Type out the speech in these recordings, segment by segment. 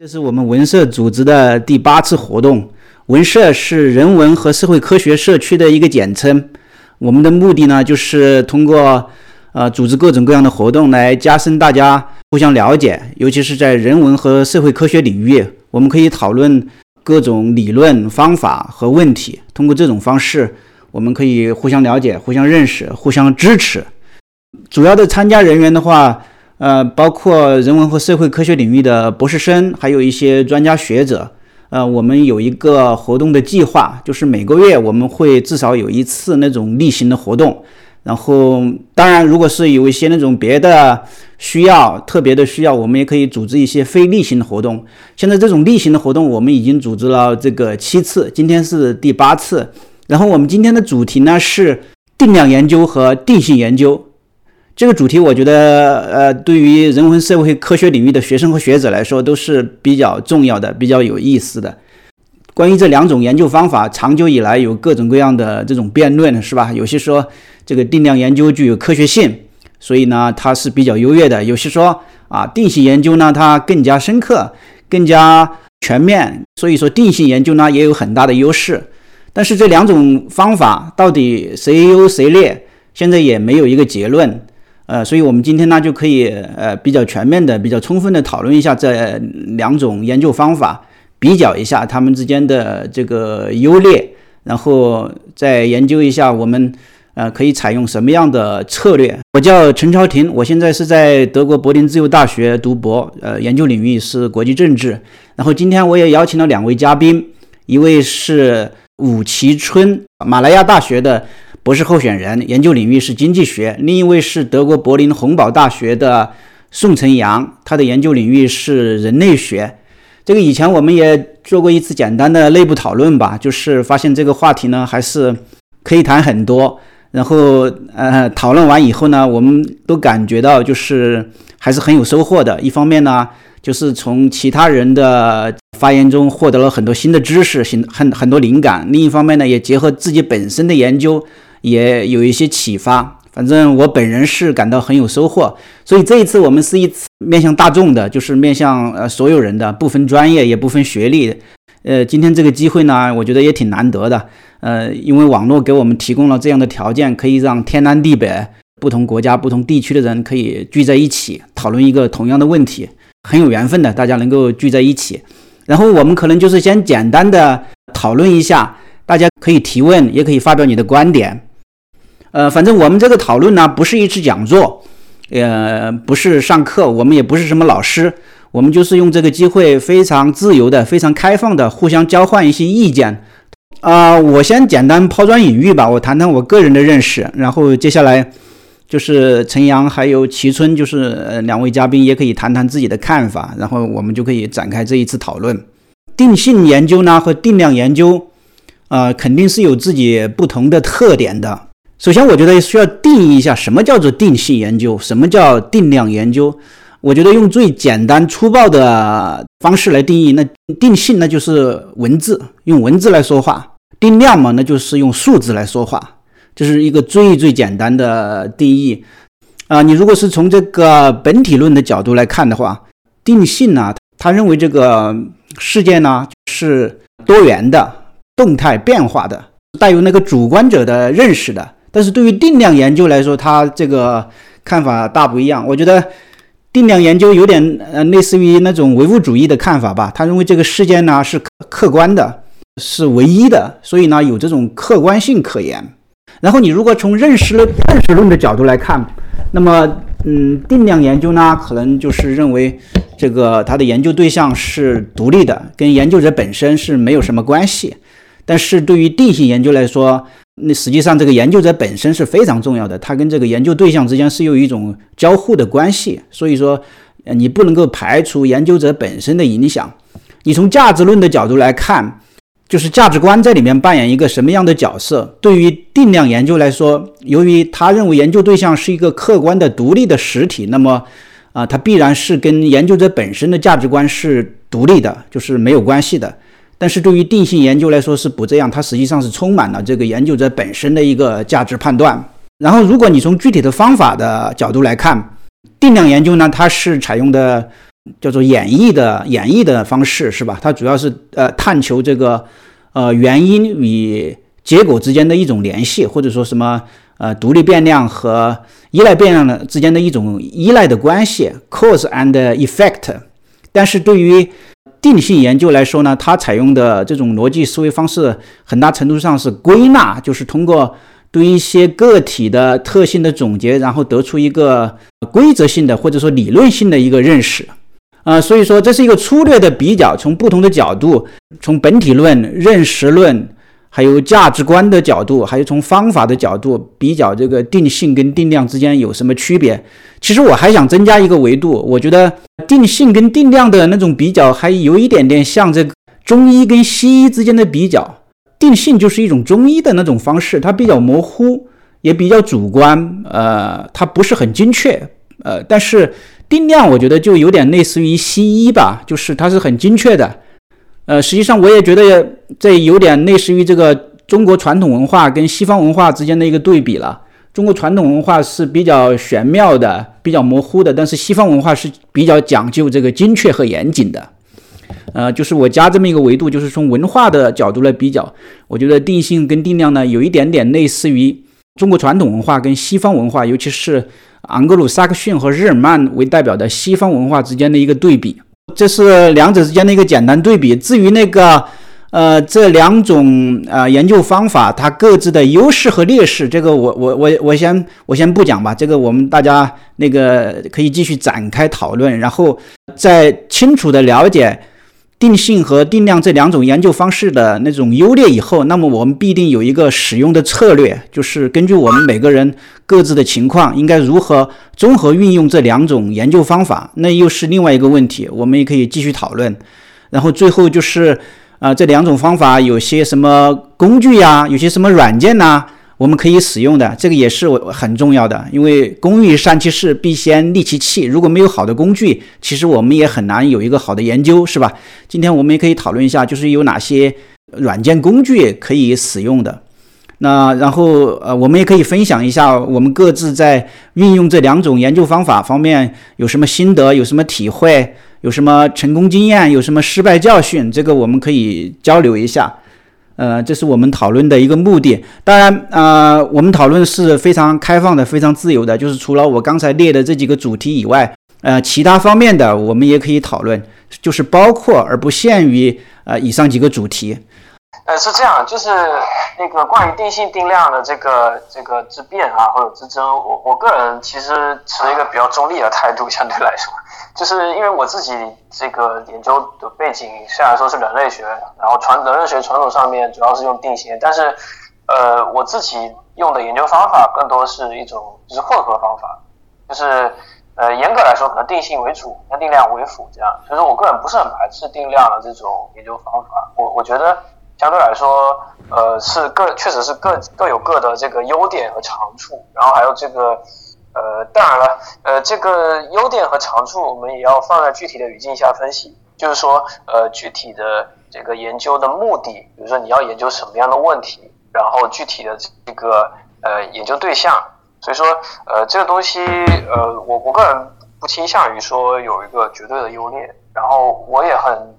这是我们文社组织的第八次活动。文社是人文和社会科学社区的一个简称。我们的目的呢，就是通过呃组织各种各样的活动来加深大家互相了解，尤其是在人文和社会科学领域，我们可以讨论各种理论方法和问题。通过这种方式，我们可以互相了解、互相认识、互相支持。主要的参加人员的话。呃，包括人文和社会科学领域的博士生，还有一些专家学者。呃，我们有一个活动的计划，就是每个月我们会至少有一次那种例行的活动。然后，当然，如果是有一些那种别的需要、特别的需要，我们也可以组织一些非例行的活动。现在这种例行的活动，我们已经组织了这个七次，今天是第八次。然后，我们今天的主题呢是定量研究和定性研究。这个主题，我觉得，呃，对于人文社会科学领域的学生和学者来说，都是比较重要的、比较有意思的。关于这两种研究方法，长久以来有各种各样的这种辩论，是吧？有些说这个定量研究具有科学性，所以呢，它是比较优越的；有些说啊，定性研究呢，它更加深刻、更加全面，所以说定性研究呢也有很大的优势。但是这两种方法到底谁优谁劣，现在也没有一个结论。呃，所以我们今天呢就可以呃比较全面的、比较充分的讨论一下这两种研究方法，比较一下它们之间的这个优劣，然后再研究一下我们呃可以采用什么样的策略。我叫陈朝廷，我现在是在德国柏林自由大学读博，呃，研究领域是国际政治。然后今天我也邀请了两位嘉宾，一位是武其春，马来亚大学的。博士候选人，研究领域是经济学；另一位是德国柏林洪堡大学的宋晨阳，他的研究领域是人类学。这个以前我们也做过一次简单的内部讨论吧，就是发现这个话题呢还是可以谈很多。然后呃，讨论完以后呢，我们都感觉到就是还是很有收获的。一方面呢，就是从其他人的发言中获得了很多新的知识、新很很多灵感；另一方面呢，也结合自己本身的研究。也有一些启发，反正我本人是感到很有收获。所以这一次我们是一次面向大众的，就是面向呃所有人的，不分专业也不分学历。呃，今天这个机会呢，我觉得也挺难得的。呃，因为网络给我们提供了这样的条件，可以让天南地北、不同国家、不同地区的人可以聚在一起讨论一个同样的问题，很有缘分的，大家能够聚在一起。然后我们可能就是先简单的讨论一下，大家可以提问，也可以发表你的观点。呃，反正我们这个讨论呢，不是一次讲座，呃，不是上课，我们也不是什么老师，我们就是用这个机会，非常自由的、非常开放的，互相交换一些意见。啊，我先简单抛砖引玉吧，我谈谈我个人的认识，然后接下来就是陈阳还有齐春，就是呃两位嘉宾也可以谈谈自己的看法，然后我们就可以展开这一次讨论。定性研究呢和定量研究，啊，肯定是有自己不同的特点的。首先，我觉得需要定义一下什么叫做定性研究，什么叫定量研究。我觉得用最简单粗暴的方式来定义，那定性那就是文字，用文字来说话；定量嘛，那就是用数字来说话。这是一个最最简单的定义啊。你如果是从这个本体论的角度来看的话，定性呢，他认为这个世界呢是多元的、动态变化的，带有那个主观者的认识的。但是对于定量研究来说，他这个看法大不一样。我觉得定量研究有点呃类似于那种唯物主义的看法吧。他认为这个事件呢是客观的，是唯一的，所以呢有这种客观性可言。然后你如果从认识论认识论的角度来看，那么嗯，定量研究呢可能就是认为这个它的研究对象是独立的，跟研究者本身是没有什么关系。但是对于定性研究来说，那实际上，这个研究者本身是非常重要的，他跟这个研究对象之间是有一种交互的关系。所以说，呃，你不能够排除研究者本身的影响。你从价值论的角度来看，就是价值观在里面扮演一个什么样的角色？对于定量研究来说，由于他认为研究对象是一个客观的独立的实体，那么，啊，它必然是跟研究者本身的价值观是独立的，就是没有关系的。但是对于定性研究来说是不这样，它实际上是充满了这个研究者本身的一个价值判断。然后，如果你从具体的方法的角度来看，定量研究呢，它是采用的叫做演绎的演绎的方式，是吧？它主要是呃探求这个呃原因与结果之间的一种联系，或者说什么呃独立变量和依赖变量的之间的一种依赖的关系，cause and effect。但是对于定性研究来说呢，它采用的这种逻辑思维方式，很大程度上是归纳，就是通过对一些个体的特性的总结，然后得出一个规则性的或者说理论性的一个认识。啊，所以说这是一个粗略的比较，从不同的角度，从本体论、认识论，还有价值观的角度，还有从方法的角度比较这个定性跟定量之间有什么区别。其实我还想增加一个维度，我觉得定性跟定量的那种比较，还有一点点像这个中医跟西医之间的比较。定性就是一种中医的那种方式，它比较模糊，也比较主观，呃，它不是很精确，呃，但是。定量我觉得就有点类似于西医吧，就是它是很精确的。呃，实际上我也觉得这有点类似于这个中国传统文化跟西方文化之间的一个对比了。中国传统文化是比较玄妙的、比较模糊的，但是西方文化是比较讲究这个精确和严谨的。呃，就是我加这么一个维度，就是从文化的角度来比较，我觉得定性跟定量呢有一点点类似于中国传统文化跟西方文化，尤其是。昂格鲁萨克逊和日耳曼为代表的西方文化之间的一个对比，这是两者之间的一个简单对比。至于那个，呃，这两种呃研究方法它各自的优势和劣势，这个我我我我先我先不讲吧。这个我们大家那个可以继续展开讨论，然后再清楚的了解。定性和定量这两种研究方式的那种优劣以后，那么我们必定有一个使用的策略，就是根据我们每个人各自的情况，应该如何综合运用这两种研究方法，那又是另外一个问题，我们也可以继续讨论。然后最后就是，啊，这两种方法有些什么工具呀，有些什么软件呐？我们可以使用的这个也是我很重要的，因为工欲善其事，必先利其器。如果没有好的工具，其实我们也很难有一个好的研究，是吧？今天我们也可以讨论一下，就是有哪些软件工具可以使用的。那然后呃，我们也可以分享一下我们各自在运用这两种研究方法方面有什么心得，有什么体会，有什么成功经验，有什么失败教训，这个我们可以交流一下。呃，这是我们讨论的一个目的。当然，呃，我们讨论是非常开放的、非常自由的。就是除了我刚才列的这几个主题以外，呃，其他方面的我们也可以讨论，就是包括而不限于呃以上几个主题。呃，是这样，就是那个关于定性定量的这个这个之辩啊，或者之争，我我个人其实持一个比较中立的态度，相对来说。就是因为我自己这个研究的背景虽然说是人类学，然后传人类学传统上面主要是用定性，但是，呃，我自己用的研究方法更多是一种就是混合方法，就是呃严格来说可能定性为主，那定量为辅这样。所以说我个人不是很排斥定量的这种研究方法，我我觉得相对来说，呃是各确实是各各有各的这个优点和长处，然后还有这个。呃，当然了，呃，这个优点和长处我们也要放在具体的语境下分析。就是说，呃，具体的这个研究的目的，比如说你要研究什么样的问题，然后具体的这个呃研究对象。所以说，呃，这个东西，呃，我我个人不倾向于说有一个绝对的优劣。然后我也很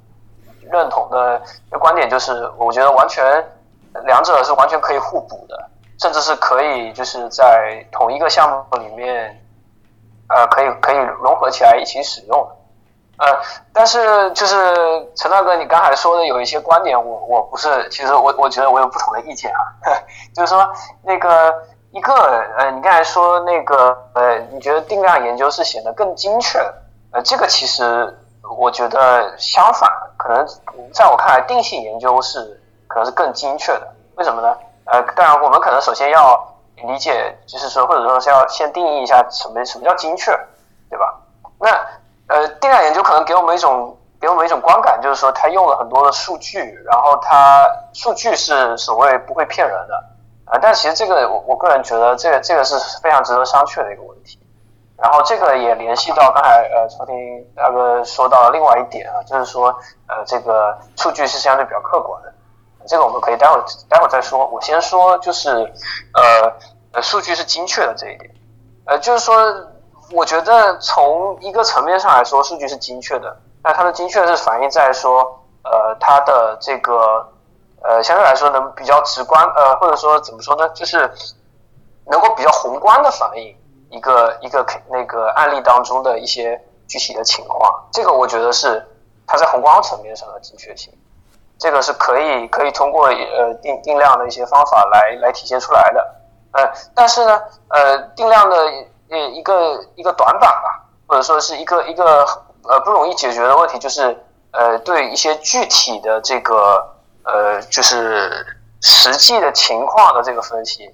认同的观点就是，我觉得完全两者是完全可以互补的。甚至是可以就是在同一个项目里面，呃，可以可以融合起来一起使用，呃，但是就是陈大哥，你刚才说的有一些观点，我我不是，其实我我觉得我有不同的意见啊，就是说那个一个呃，你刚才说那个呃，你觉得定量研究是显得更精确，呃，这个其实我觉得相反，可能在我看来，定性研究是可能是更精确的，为什么呢？呃，当然，我们可能首先要理解，就是说，或者说是要先定义一下什么什么叫精确，对吧？那呃，定量研究可能给我们一种给我们一种观感，就是说它用了很多的数据，然后它数据是所谓不会骗人的啊。但其实这个我我个人觉得，这个这个是非常值得商榷的一个问题。然后这个也联系到刚才呃，朝廷大哥说到另外一点啊，就是说呃，这个数据是相对比较客观的。这个我们可以待会儿待会儿再说。我先说，就是呃呃，数据是精确的这一点。呃，就是说，我觉得从一个层面上来说，数据是精确的，那它的精确是反映在说，呃，它的这个，呃，相对来说能比较直观，呃，或者说怎么说呢，就是能够比较宏观的反映一个一个那个案例当中的一些具体的情况。这个我觉得是它在宏观层面上的精确性，这个是可以可以通过呃定定量的一些方法来来体现出来的。呃，但是呢，呃，定量的。呃，一个一个短板吧，或者说是一个一个呃不容易解决的问题，就是呃对一些具体的这个呃就是实际的情况的这个分析，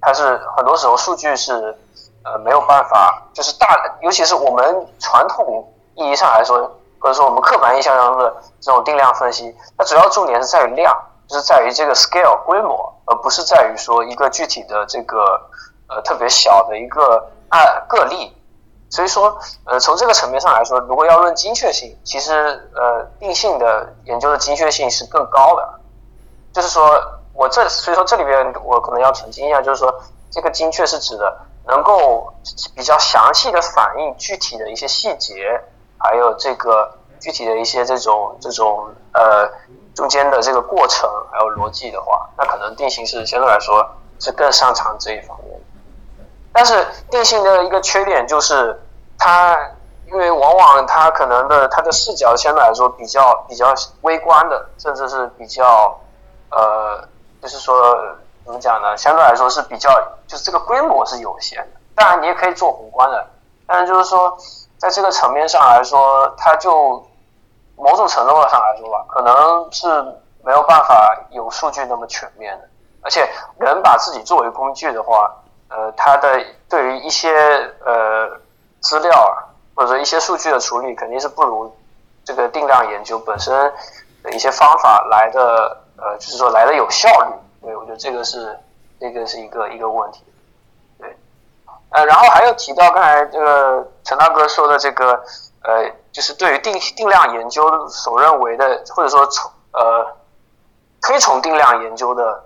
它是很多时候数据是呃没有办法，就是大，尤其是我们传统意义上来说，或者说我们刻板印象当中的这种定量分析，它主要重点是在于量，就是在于这个 scale 规模，而不是在于说一个具体的这个呃特别小的一个。啊个例，所以说，呃，从这个层面上来说，如果要论精确性，其实，呃，定性的研究的精确性是更高的。就是说，我这所以说这里边我可能要澄清一下，就是说，这个精确是指的能够比较详细的反映具体的一些细节，还有这个具体的一些这种这种呃中间的这个过程还有逻辑的话，那可能定性是相对来说是更擅长这一方面。但是定性的一个缺点就是，它因为往往它可能的它的视角相对来说比较比较微观的，甚至是比较呃，就是说怎么讲呢？相对来说是比较就是这个规模是有限的。当然你也可以做宏观的，但是就是说在这个层面上来说，它就某种程度上来说吧，可能是没有办法有数据那么全面的。而且人把自己作为工具的话。呃，它的对于一些呃资料或者一些数据的处理，肯定是不如这个定量研究本身的一些方法来的呃，就是说来的有效率。对，我觉得这个是这个是一个一个问题。对，呃，然后还有提到刚才这个陈大哥说的这个呃，就是对于定定量研究所认为的，或者说从呃推崇定量研究的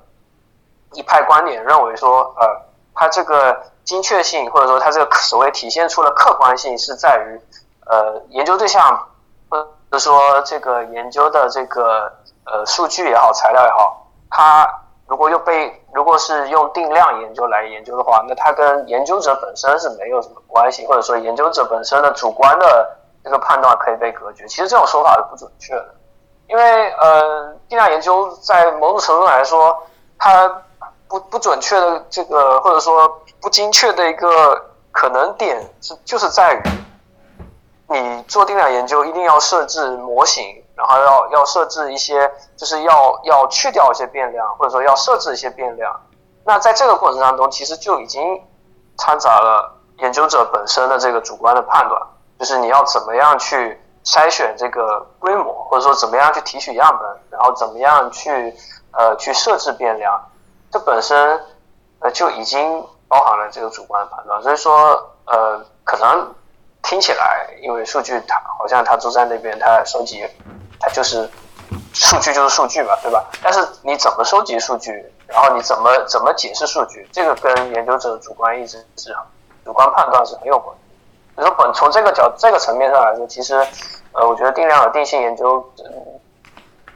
一派观点，认为说呃。它这个精确性，或者说它这个所谓体现出了客观性，是在于，呃，研究对象，或者说这个研究的这个呃数据也好，材料也好，它如果又被如果是用定量研究来研究的话，那它跟研究者本身是没有什么关系，或者说研究者本身的主观的这个判断可以被隔绝。其实这种说法是不准确的，因为呃，定量研究在某种程度来说，它。不不准确的这个，或者说不精确的一个可能点是，就是在于你做定量研究一定要设置模型，然后要要设置一些，就是要要去掉一些变量，或者说要设置一些变量。那在这个过程当中，其实就已经掺杂了研究者本身的这个主观的判断，就是你要怎么样去筛选这个规模，或者说怎么样去提取样本，然后怎么样去呃去设置变量。这本身，呃，就已经包含了这个主观的判断，所以说，呃，可能听起来，因为数据它好像它都在那边，它收集，它就是数据就是数据嘛，对吧？但是你怎么收集数据，然后你怎么怎么解释数据，这个跟研究者的主观意志是主观判断是很有关。所以说，本从这个角这个层面上来说，其实，呃，我觉得定量和定性研究，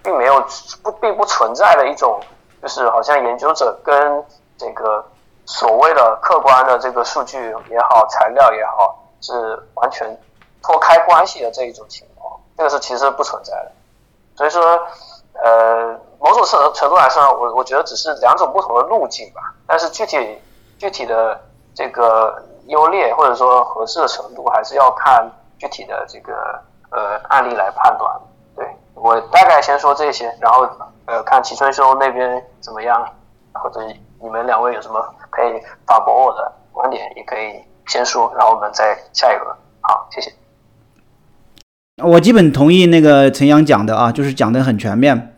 并没有不并不存在的一种。就是好像研究者跟这个所谓的客观的这个数据也好，材料也好，是完全脱开关系的这一种情况，这个是其实不存在的。所以说，呃，某种程程度来说，我我觉得只是两种不同的路径吧。但是具体具体的这个优劣或者说合适的程度，还是要看具体的这个呃案例来判断。对我大概先说这些，然后。呃，看齐春兄那边怎么样，或者你们两位有什么可以反驳我的观点，也可以先说，然后我们再下一个。好，谢谢。我基本同意那个陈阳讲的啊，就是讲的很全面。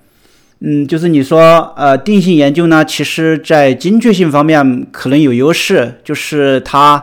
嗯，就是你说呃，定性研究呢，其实在精确性方面可能有优势，就是它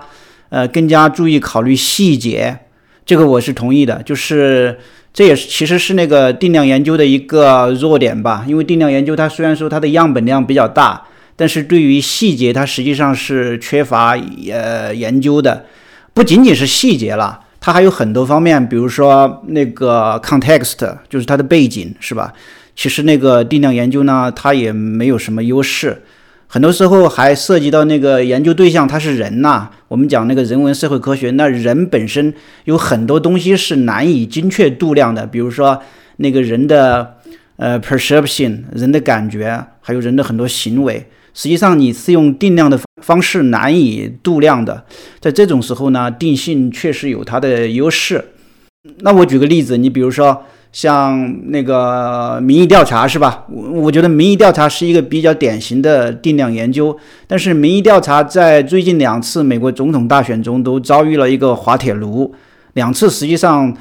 呃更加注意考虑细节，这个我是同意的，就是。这也是其实是那个定量研究的一个弱点吧，因为定量研究它虽然说它的样本量比较大，但是对于细节它实际上是缺乏呃研究的，不仅仅是细节了，它还有很多方面，比如说那个 context，就是它的背景，是吧？其实那个定量研究呢，它也没有什么优势，很多时候还涉及到那个研究对象他是人呐。我们讲那个人文社会科学，那人本身有很多东西是难以精确度量的，比如说那个人的呃 perception，人的感觉，还有人的很多行为，实际上你是用定量的方式难以度量的。在这种时候呢，定性确实有它的优势。那我举个例子，你比如说。像那个民意调查是吧？我我觉得民意调查是一个比较典型的定量研究。但是民意调查在最近两次美国总统大选中都遭遇了一个滑铁卢。两次实际上，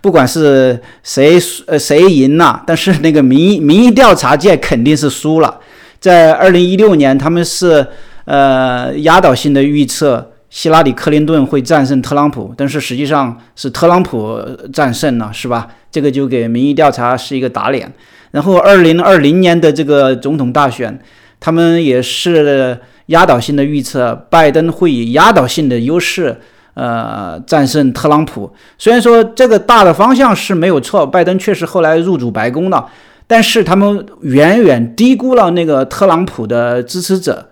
不管是谁呃谁赢了，但是那个民意民意调查界肯定是输了。在二零一六年，他们是呃压倒性的预测。希拉里·克林顿会战胜特朗普，但是实际上是特朗普战胜了，是吧？这个就给民意调查是一个打脸。然后，二零二零年的这个总统大选，他们也是压倒性的预测，拜登会以压倒性的优势，呃，战胜特朗普。虽然说这个大的方向是没有错，拜登确实后来入主白宫了，但是他们远远低估了那个特朗普的支持者。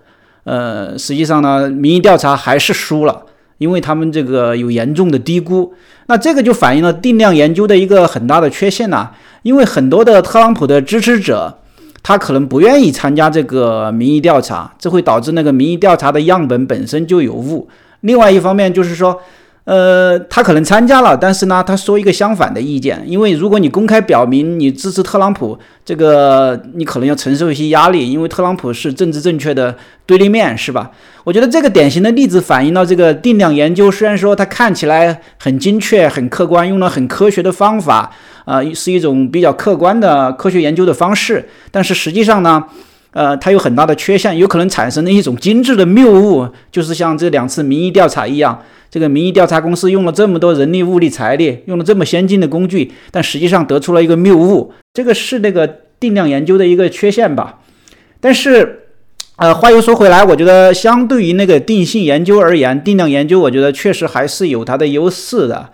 呃，实际上呢，民意调查还是输了，因为他们这个有严重的低估。那这个就反映了定量研究的一个很大的缺陷呐，因为很多的特朗普的支持者，他可能不愿意参加这个民意调查，这会导致那个民意调查的样本本身就有误。另外一方面就是说。呃，他可能参加了，但是呢，他说一个相反的意见，因为如果你公开表明你支持特朗普，这个你可能要承受一些压力，因为特朗普是政治正确的对立面，是吧？我觉得这个典型的例子反映到这个定量研究，虽然说它看起来很精确、很客观，用了很科学的方法，啊，是一种比较客观的科学研究的方式，但是实际上呢，呃，它有很大的缺陷，有可能产生的一种精致的谬误，就是像这两次民意调查一样。这个民意调查公司用了这么多人力、物力、财力，用了这么先进的工具，但实际上得出了一个谬误，这个是那个定量研究的一个缺陷吧。但是，呃，话又说回来，我觉得相对于那个定性研究而言，定量研究我觉得确实还是有它的优势的。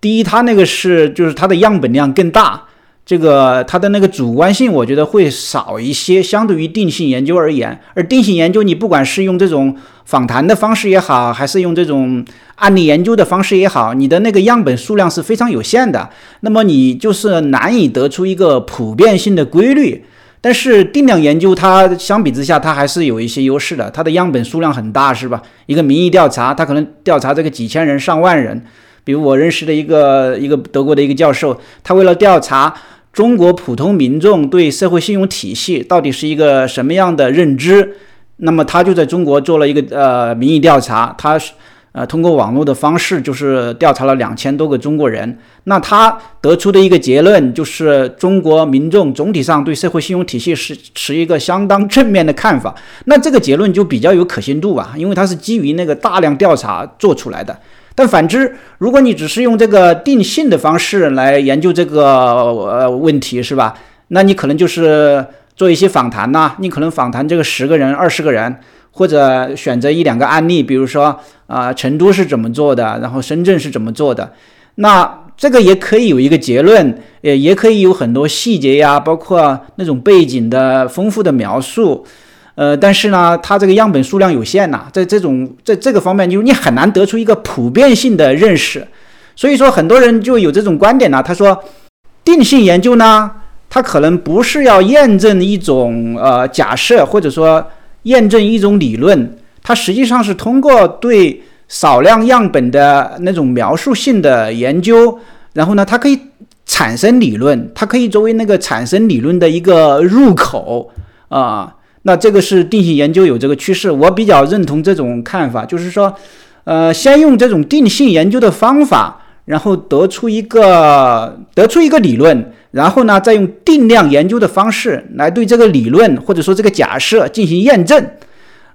第一，它那个是就是它的样本量更大。这个它的那个主观性，我觉得会少一些，相对于定性研究而言。而定性研究，你不管是用这种访谈的方式也好，还是用这种案例研究的方式也好，你的那个样本数量是非常有限的，那么你就是难以得出一个普遍性的规律。但是定量研究，它相比之下，它还是有一些优势的，它的样本数量很大，是吧？一个民意调查，它可能调查这个几千人、上万人。比如我认识的一个一个德国的一个教授，他为了调查。中国普通民众对社会信用体系到底是一个什么样的认知？那么他就在中国做了一个呃民意调查，他是呃通过网络的方式，就是调查了两千多个中国人。那他得出的一个结论就是，中国民众总体上对社会信用体系是持一个相当正面的看法。那这个结论就比较有可信度吧，因为它是基于那个大量调查做出来的。但反之，如果你只是用这个定性的方式来研究这个呃问题，是吧？那你可能就是做一些访谈呐，你可能访谈这个十个人、二十个人，或者选择一两个案例，比如说啊，成都是怎么做的，然后深圳是怎么做的，那这个也可以有一个结论，也也可以有很多细节呀，包括那种背景的丰富的描述。呃，但是呢，它这个样本数量有限呐，在这种在这个方面，就是你很难得出一个普遍性的认识。所以说，很多人就有这种观点呢。他说，定性研究呢，它可能不是要验证一种呃假设，或者说验证一种理论，它实际上是通过对少量样本的那种描述性的研究，然后呢，它可以产生理论，它可以作为那个产生理论的一个入口啊。那这个是定性研究有这个趋势，我比较认同这种看法，就是说，呃，先用这种定性研究的方法，然后得出一个得出一个理论，然后呢，再用定量研究的方式来对这个理论或者说这个假设进行验证，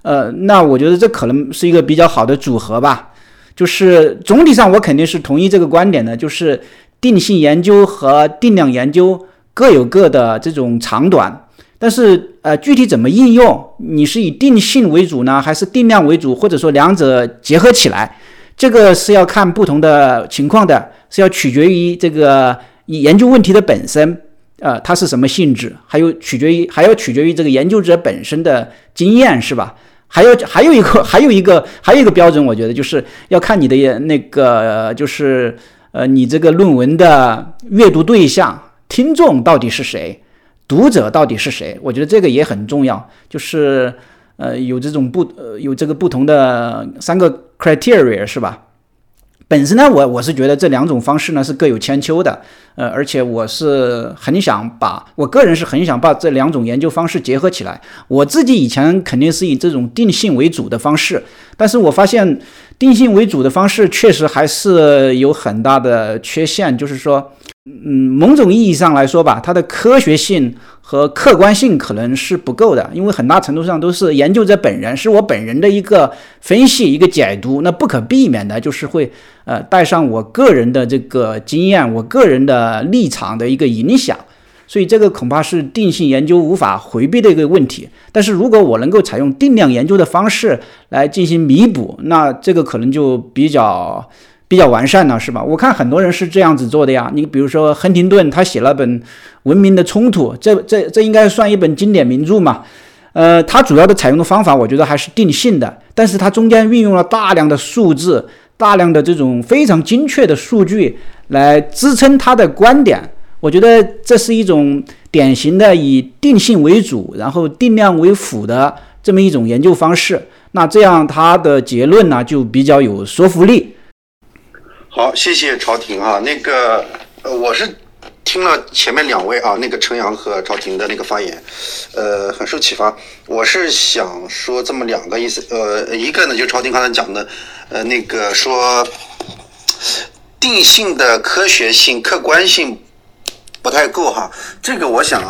呃，那我觉得这可能是一个比较好的组合吧。就是总体上我肯定是同意这个观点的，就是定性研究和定量研究各有各的这种长短。但是，呃，具体怎么应用，你是以定性为主呢，还是定量为主，或者说两者结合起来，这个是要看不同的情况的，是要取决于这个研究问题的本身，呃，它是什么性质，还有取决于还要取决于这个研究者本身的经验，是吧？还有还有一个 还有一个还有一个标准，我觉得就是要看你的那个就是呃，你这个论文的阅读对象、听众到底是谁，读者到底是谁？我觉得这个也很重要，就是呃，有这种不呃有这个不同的三个 criteria 是吧？本身呢，我我是觉得这两种方式呢是各有千秋的，呃，而且我是很想把我个人是很想把这两种研究方式结合起来。我自己以前肯定是以这种定性为主的方式，但是我发现定性为主的方式确实还是有很大的缺陷，就是说。嗯，某种意义上来说吧，它的科学性和客观性可能是不够的，因为很大程度上都是研究者本人，是我本人的一个分析、一个解读，那不可避免的就是会呃带上我个人的这个经验、我个人的立场的一个影响，所以这个恐怕是定性研究无法回避的一个问题。但是如果我能够采用定量研究的方式来进行弥补，那这个可能就比较。比较完善了，是吧？我看很多人是这样子做的呀。你比如说亨廷顿，他写了本《文明的冲突》，这这这应该算一本经典名著嘛。呃，他主要的采用的方法，我觉得还是定性的，但是他中间运用了大量的数字，大量的这种非常精确的数据来支撑他的观点。我觉得这是一种典型的以定性为主，然后定量为辅的这么一种研究方式。那这样他的结论呢，就比较有说服力。好，谢谢朝廷啊。那个，呃，我是听了前面两位啊，那个陈阳和朝廷的那个发言，呃，很受启发。我是想说这么两个意思，呃，一个呢，就朝廷刚才讲的，呃，那个说定性的科学性、客观性不太够哈。这个我想。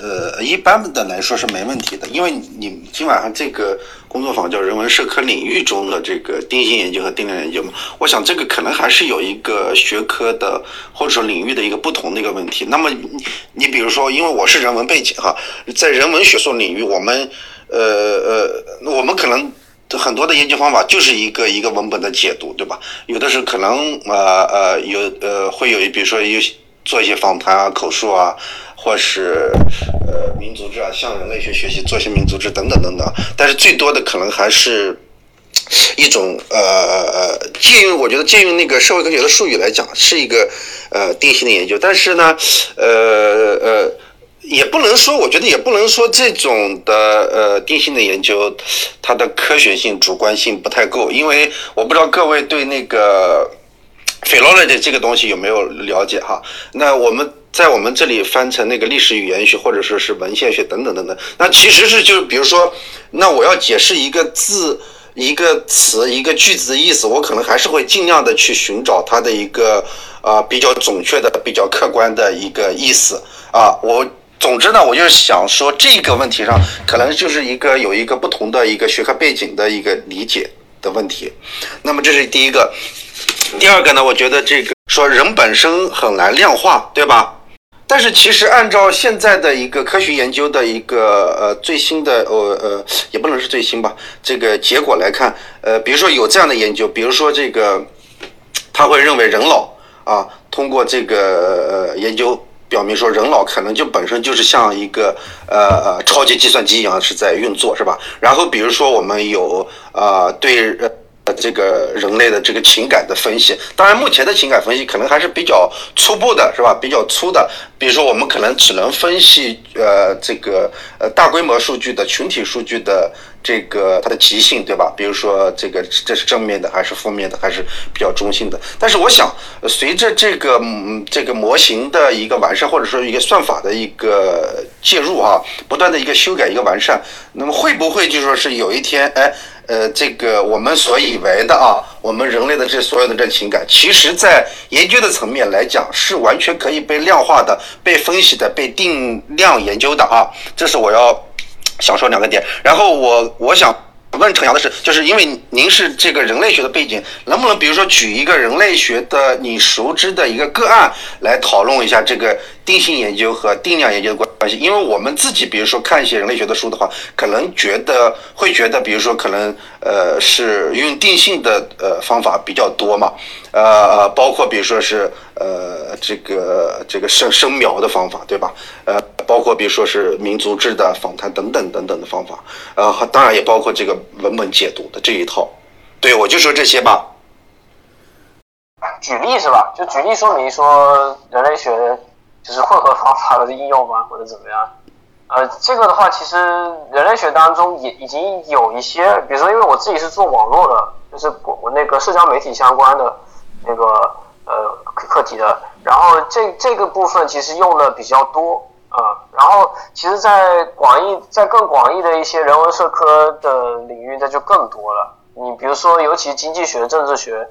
呃呃，一般的来说是没问题的，因为你今晚上这个工作坊叫人文社科领域中的这个定性研究和定量研究嘛，我想这个可能还是有一个学科的或者说领域的一个不同的一个问题。那么你你比如说，因为我是人文背景哈，在人文学术领域，我们呃呃，我们可能很多的研究方法就是一个一个文本的解读，对吧？有的是可能呃呃有呃会有比如说有做一些访谈啊、口述啊。或是呃民族志啊，向人类学学习做一些民族志等等等等，但是最多的可能还是一种呃呃借用，我觉得借用那个社会科学的术语来讲，是一个呃定性的研究。但是呢，呃呃也不能说，我觉得也不能说这种的呃定性的研究，它的科学性、主观性不太够，因为我不知道各位对那个费洛勒的这个东西有没有了解哈？那我们。在我们这里翻成那个历史语言学，或者说是文献学等等等等，那其实是就是比如说，那我要解释一个字、一个词、一个句子的意思，我可能还是会尽量的去寻找它的一个啊比较准确的、比较客观的一个意思啊。我总之呢，我就是想说这个问题上，可能就是一个有一个不同的一个学科背景的一个理解的问题。那么这是第一个，第二个呢，我觉得这个说人本身很难量化，对吧？但是其实按照现在的一个科学研究的一个呃最新的呃呃也不能是最新吧，这个结果来看，呃比如说有这样的研究，比如说这个他会认为人脑啊，通过这个呃研究表明说人脑可能就本身就是像一个呃呃超级计算机一样是在运作是吧？然后比如说我们有啊对。这个人类的这个情感的分析，当然目前的情感分析可能还是比较初步的，是吧？比较粗的，比如说我们可能只能分析呃这个呃大规模数据的群体数据的这个它的极性，对吧？比如说这个这是正面的还是负面的，还是比较中性的。但是我想，随着这个嗯这个模型的一个完善，或者说一个算法的一个介入啊，不断的一个修改一个完善，那么会不会就说是有一天哎？呃，这个我们所以为的啊，我们人类的这所有的这情感，其实在研究的层面来讲，是完全可以被量化的、被分析的、被定量研究的啊。这是我要想说两个点。然后我我想问陈阳的是，就是因为您是这个人类学的背景，能不能比如说举一个人类学的你熟知的一个个案来讨论一下这个定性研究和定量研究的关？关系，因为我们自己，比如说看一些人类学的书的话，可能觉得会觉得，比如说可能呃是用定性的呃方法比较多嘛，呃包括比如说是呃这个这个生生描的方法，对吧？呃，包括比如说是民族志的访谈等等等等的方法，呃，当然也包括这个文本解读的这一套。对，我就说这些吧。举例是吧？就举例说明说人类学就是混合方法的应用吗，或者怎么样？呃，这个的话，其实人类学当中也已经有一些，比如说，因为我自己是做网络的，就是我我那个社交媒体相关的那个呃课题的，然后这这个部分其实用的比较多啊。然后，其实，在广义在更广义的一些人文社科的领域，那就更多了。你比如说，尤其经济学、政治学。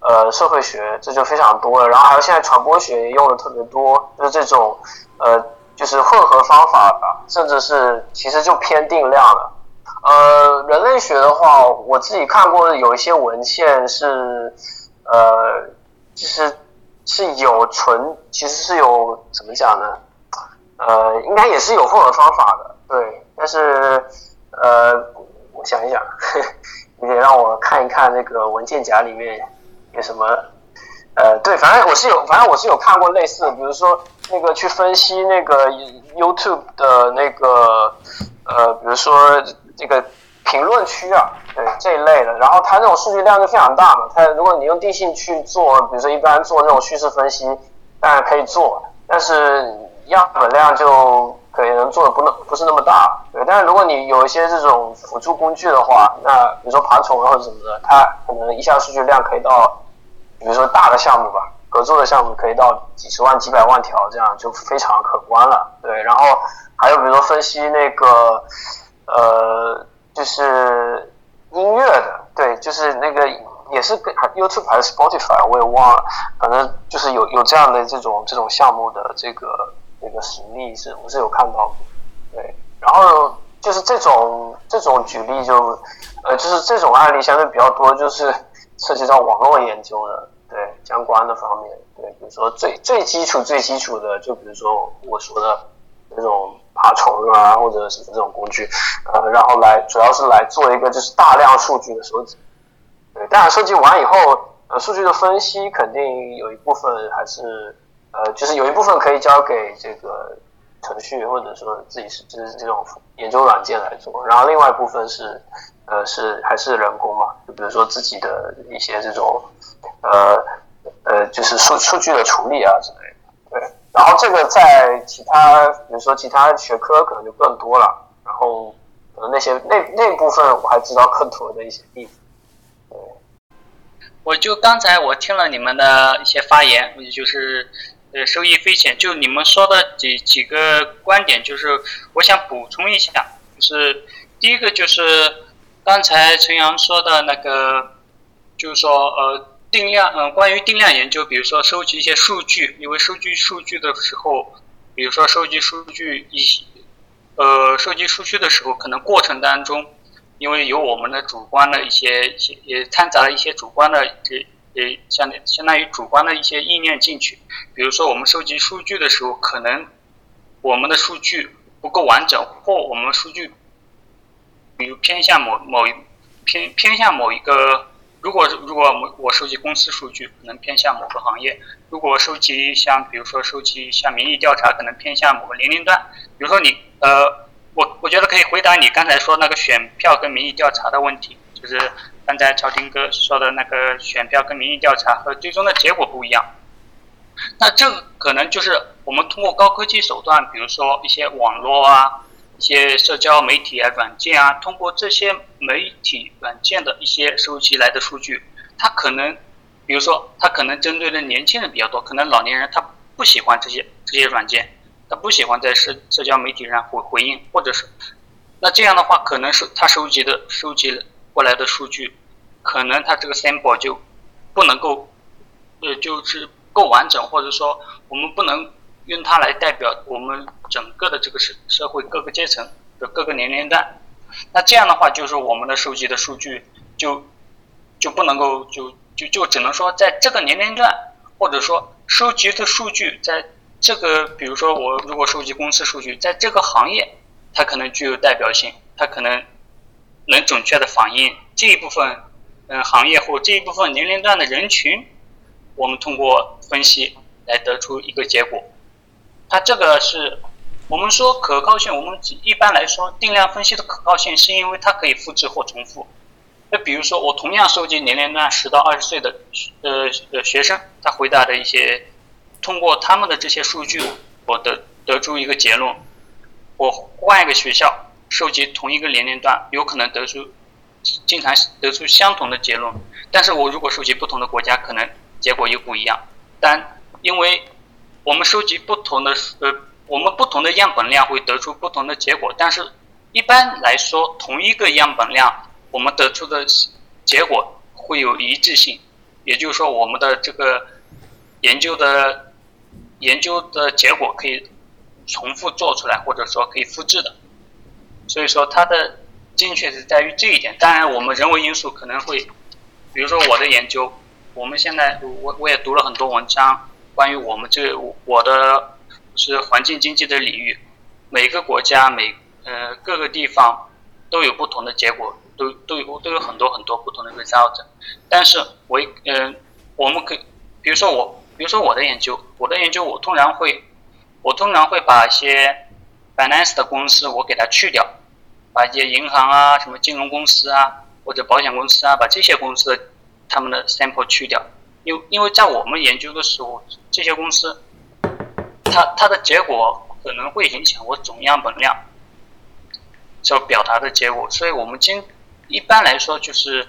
呃，社会学这就非常多了，然后还有现在传播学也用的特别多，就是这种呃，就是混合方法吧，甚至是其实就偏定量的。呃，人类学的话，我自己看过有一些文献是呃，就是是有纯，其实是有怎么讲呢？呃，应该也是有混合方法的，对。但是呃，我想一想，你得让我看一看那个文件夹里面。有什么？呃，对，反正我是有，反正我是有看过类似的，比如说那个去分析那个 YouTube 的那个，呃，比如说这个评论区啊，对这一类的，然后它那种数据量就非常大嘛。它如果你用定性去做，比如说一般做那种叙事分析，当然可以做，但是样本量就可能做的不那不是那么大。对，但是如果你有一些这种辅助工具的话，那比如说爬虫或者什么的，它可能一下数据量可以到。比如说大的项目吧，合作的项目可以到几十万、几百万条，这样就非常可观了。对，然后还有比如说分析那个，呃，就是音乐的，对，就是那个也是 YouTube 还是 Spotify，我也忘了，反正就是有有这样的这种这种项目的这个这个实例是我是有看到，对，然后就是这种这种举例就，呃，就是这种案例相对比较多，就是。涉及到网络研究的，对相关的方面，对，比如说最最基础、最基础的，就比如说我说的那种爬虫啊，或者什么这种工具，呃，然后来主要是来做一个就是大量数据的收集，对，当然收集完以后，呃，数据的分析肯定有一部分还是，呃，就是有一部分可以交给这个程序或者说自己是就是这种研究软件来做，然后另外一部分是。呃，是还是人工嘛？就比如说自己的一些这种，呃呃，就是数数据的处理啊之类的。对，然后这个在其他，比如说其他学科可能就更多了。然后可能那些那那部分我还知道更多的一些例子。对，我就刚才我听了你们的一些发言，就是呃受益匪浅。就你们说的几几个观点，就是我想补充一下，就是第一个就是。刚才陈阳说的那个，就是说，呃，定量，嗯，关于定量研究，比如说收集一些数据，因为收集数据的时候，比如说收集数据一些，呃，收集数据的时候，可能过程当中，因为有我们的主观的一些，一些也掺杂了一些主观的，这也相相当于主观的一些意念进去。比如说我们收集数据的时候，可能我们的数据不够完整，或我们数据。比如偏向某某一偏偏向某一个，如果如果我我收集公司数据，可能偏向某个行业；如果收集像比如说收集像民意调查，可能偏向某个年龄段。比如说你呃，我我觉得可以回答你刚才说那个选票跟民意调查的问题，就是刚才朝廷哥说的那个选票跟民意调查和最终的结果不一样。那这可能就是我们通过高科技手段，比如说一些网络啊。一些社交媒体啊、软件啊，通过这些媒体软件的一些收集来的数据，它可能，比如说，它可能针对的年轻人比较多，可能老年人他不喜欢这些这些软件，他不喜欢在社社交媒体上回回应，或者是，那这样的话，可能是他收集的收集过来的数据，可能他这个 sample 就不能够，呃，就是够完整，或者说我们不能。用它来代表我们整个的这个社社会各个阶层的各个年龄段，那这样的话，就是我们的收集的数据就就不能够就就就只能说在这个年龄段，或者说收集的数据在这个，比如说我如果收集公司数据，在这个行业，它可能具有代表性，它可能能准确的反映这一部分嗯行业或这一部分年龄段的人群，我们通过分析来得出一个结果。它这个是我们说可靠性，我们一般来说定量分析的可靠性是因为它可以复制或重复。那比如说我同样收集年龄段十到二十岁的呃呃学生，他回答的一些。通过他们的这些数据，我得得出一个结论：我换一个学校收集同一个年龄段，有可能得出经常得出相同的结论。但是我如果收集不同的国家，可能结果又不一样。但因为我们收集不同的呃，我们不同的样本量会得出不同的结果。但是一般来说，同一个样本量，我们得出的结果会有一致性。也就是说，我们的这个研究的。研究的结果可以重复做出来，或者说可以复制的，所以说它的精确是在于这一点。当然，我们人为因素可能会，比如说我的研究，我们现在我我也读了很多文章，关于我们这我的是环境经济的领域，每个国家每呃各个地方都有不同的结果，都都有都有很多很多不同的 result。但是我嗯，我们可以，比如说我。比如说我的研究，我的研究我通常会，我通常会把一些 finance 的公司我给它去掉，把一些银行啊、什么金融公司啊或者保险公司啊，把这些公司他们的 sample 去掉，因因为在我们研究的时候，这些公司，它它的结果可能会影响我总样本量，所表达的结果，所以我们今一般来说就是。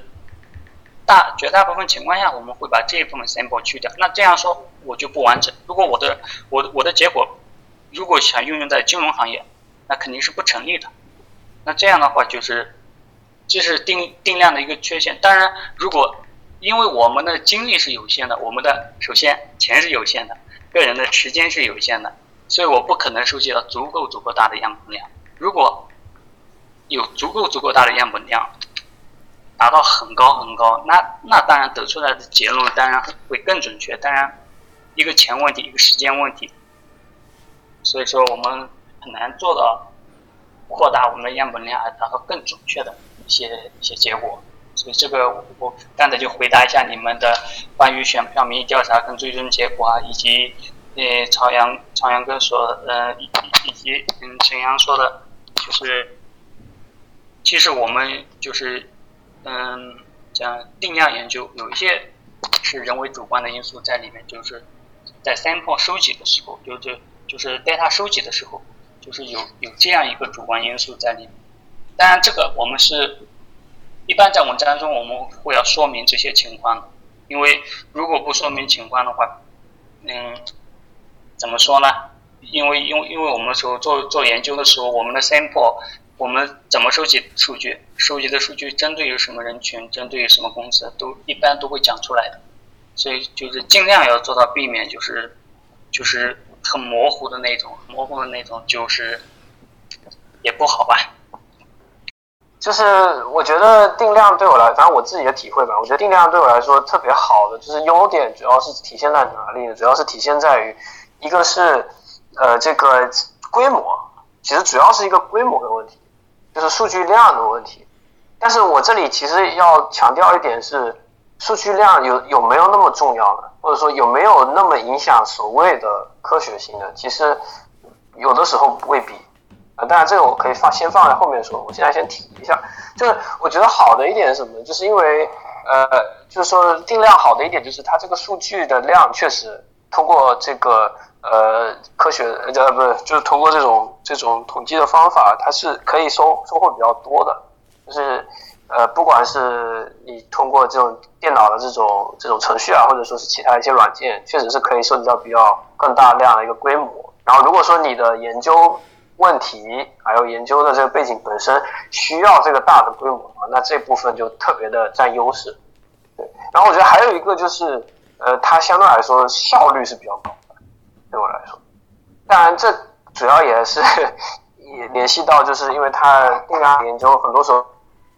大绝大部分情况下，我们会把这一部分 sample 去掉。那这样说，我就不完整。如果我的我我的结果，如果想运用在金融行业，那肯定是不成立的。那这样的话，就是这是定定量的一个缺陷。当然，如果因为我们的精力是有限的，我们的首先钱是有限的，个人的时间是有限的，所以我不可能收集到足够足够大的样本量。如果有足够足够大的样本量。达到很高很高，那那当然得出来的结论当然会更准确。当然，一个钱问题，一个时间问题，所以说我们很难做到扩大我们的样本量，而达到更准确的一些一些结果。所以这个我我刚才就回答一下你们的关于选票民意调查跟最终结果啊，以及呃朝阳朝阳哥说呃以以及嗯陈阳说的，就是其实我们就是。嗯，讲定量研究有一些是人为主观的因素在里面，就是在 sample 收集的时候，就就就是 data 收集的时候，就是有有这样一个主观因素在里面。当然，这个我们是一般在文章中我们会要说明这些情况，因为如果不说明情况的话，嗯，怎么说呢？因为因为因为我们说做做研究的时候，我们的 sample。我们怎么收集数据？收集的数据针对于什么人群？针对于什么公司？都一般都会讲出来的。所以就是尽量要做到避免，就是就是很模糊的那种，模糊的那种就是也不好吧。就是我觉得定量对我来，反正我自己的体会吧，我觉得定量对我来说特别好的，就是优点主要是体现在哪里呢？主要是体现在于一个是呃这个规模，其实主要是一个规模的问题。就是数据量的问题，但是我这里其实要强调一点是，数据量有有没有那么重要呢？或者说有没有那么影响所谓的科学性呢？其实有的时候未必啊。当然这个我可以放先放在后面说，我现在先提一下。就是我觉得好的一点是什么？就是因为呃，就是说定量好的一点就是它这个数据的量确实通过这个。呃，科学呃不是，就是通过这种这种统计的方法，它是可以收收获比较多的。就是呃，不管是你通过这种电脑的这种这种程序啊，或者说是其他一些软件，确实是可以收集到比较更大量的一个规模。然后如果说你的研究问题还有研究的这个背景本身需要这个大的规模那这部分就特别的占优势。对，然后我觉得还有一个就是，呃，它相对来说效率是比较高的。对我来说，当然这主要也是 也联系到，就是因为它定量研究很多时候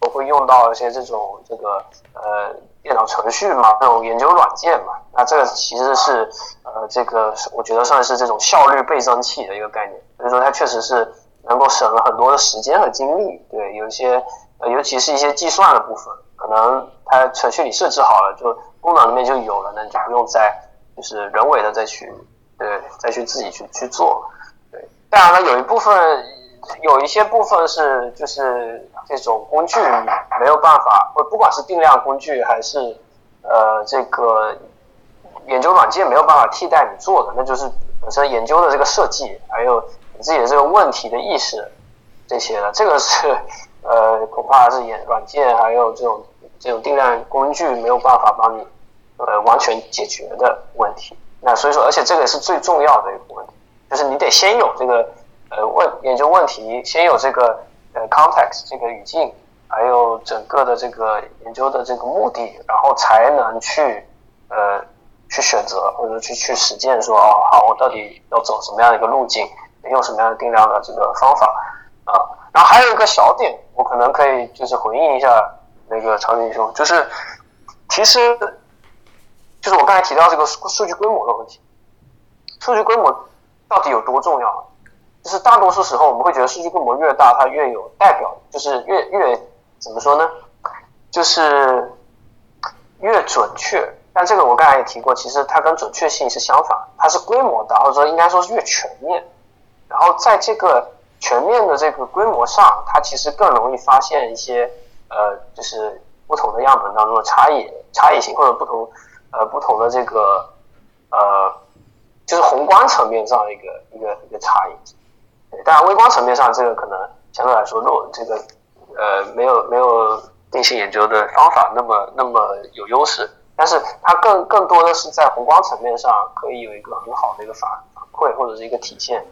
我会用到一些这种这个呃电脑程序嘛，这种研究软件嘛。那这个其实是呃，这个我觉得算是这种效率倍增器的一个概念，所以说它确实是能够省了很多的时间和精力。对，有一些，呃，尤其是一些计算的部分，可能它程序里设置好了，就功能里面就有了，那你就不用再就是人为的再去，对，再去自己去去做。对，当然了，有一部分，有一些部分是就是这种工具没有办法，或不管是定量工具还是呃这个。研究软件没有办法替代你做的，那就是本身研究的这个设计，还有你自己的这个问题的意识这些的，这个是 呃恐怕是研软件还有这种这种定量工具没有办法帮你呃完全解决的问题。那所以说，而且这个也是最重要的一个问题，就是你得先有这个呃问研究问题，先有这个呃 context 这个语境，还有整个的这个研究的这个目的，然后才能去呃。去选择或者去去实践，说哦好，我到底要走什么样的一个路径，用什么样的定量的这个方法啊？然后还有一个小点，我可能可以就是回应一下那个长景兄，就是其实就是我刚才提到这个数数据规模的问题，数据规模到底有多重要？就是大多数时候我们会觉得数据规模越大，它越有代表，就是越越怎么说呢？就是越准确。但这个我刚才也提过，其实它跟准确性是相反，它是规模大，或者说应该说是越全面。然后在这个全面的这个规模上，它其实更容易发现一些呃，就是不同的样本当中的差异、差异性，或者不同呃不同的这个呃，就是宏观层面上一个一个一个差异。当然，微观层面上这个可能相对来说弱，这个呃没有没有定性研究的方法那么那么有优势。但是它更更多的是在宏观层面上可以有一个很好的一个反反馈或者是一个体现，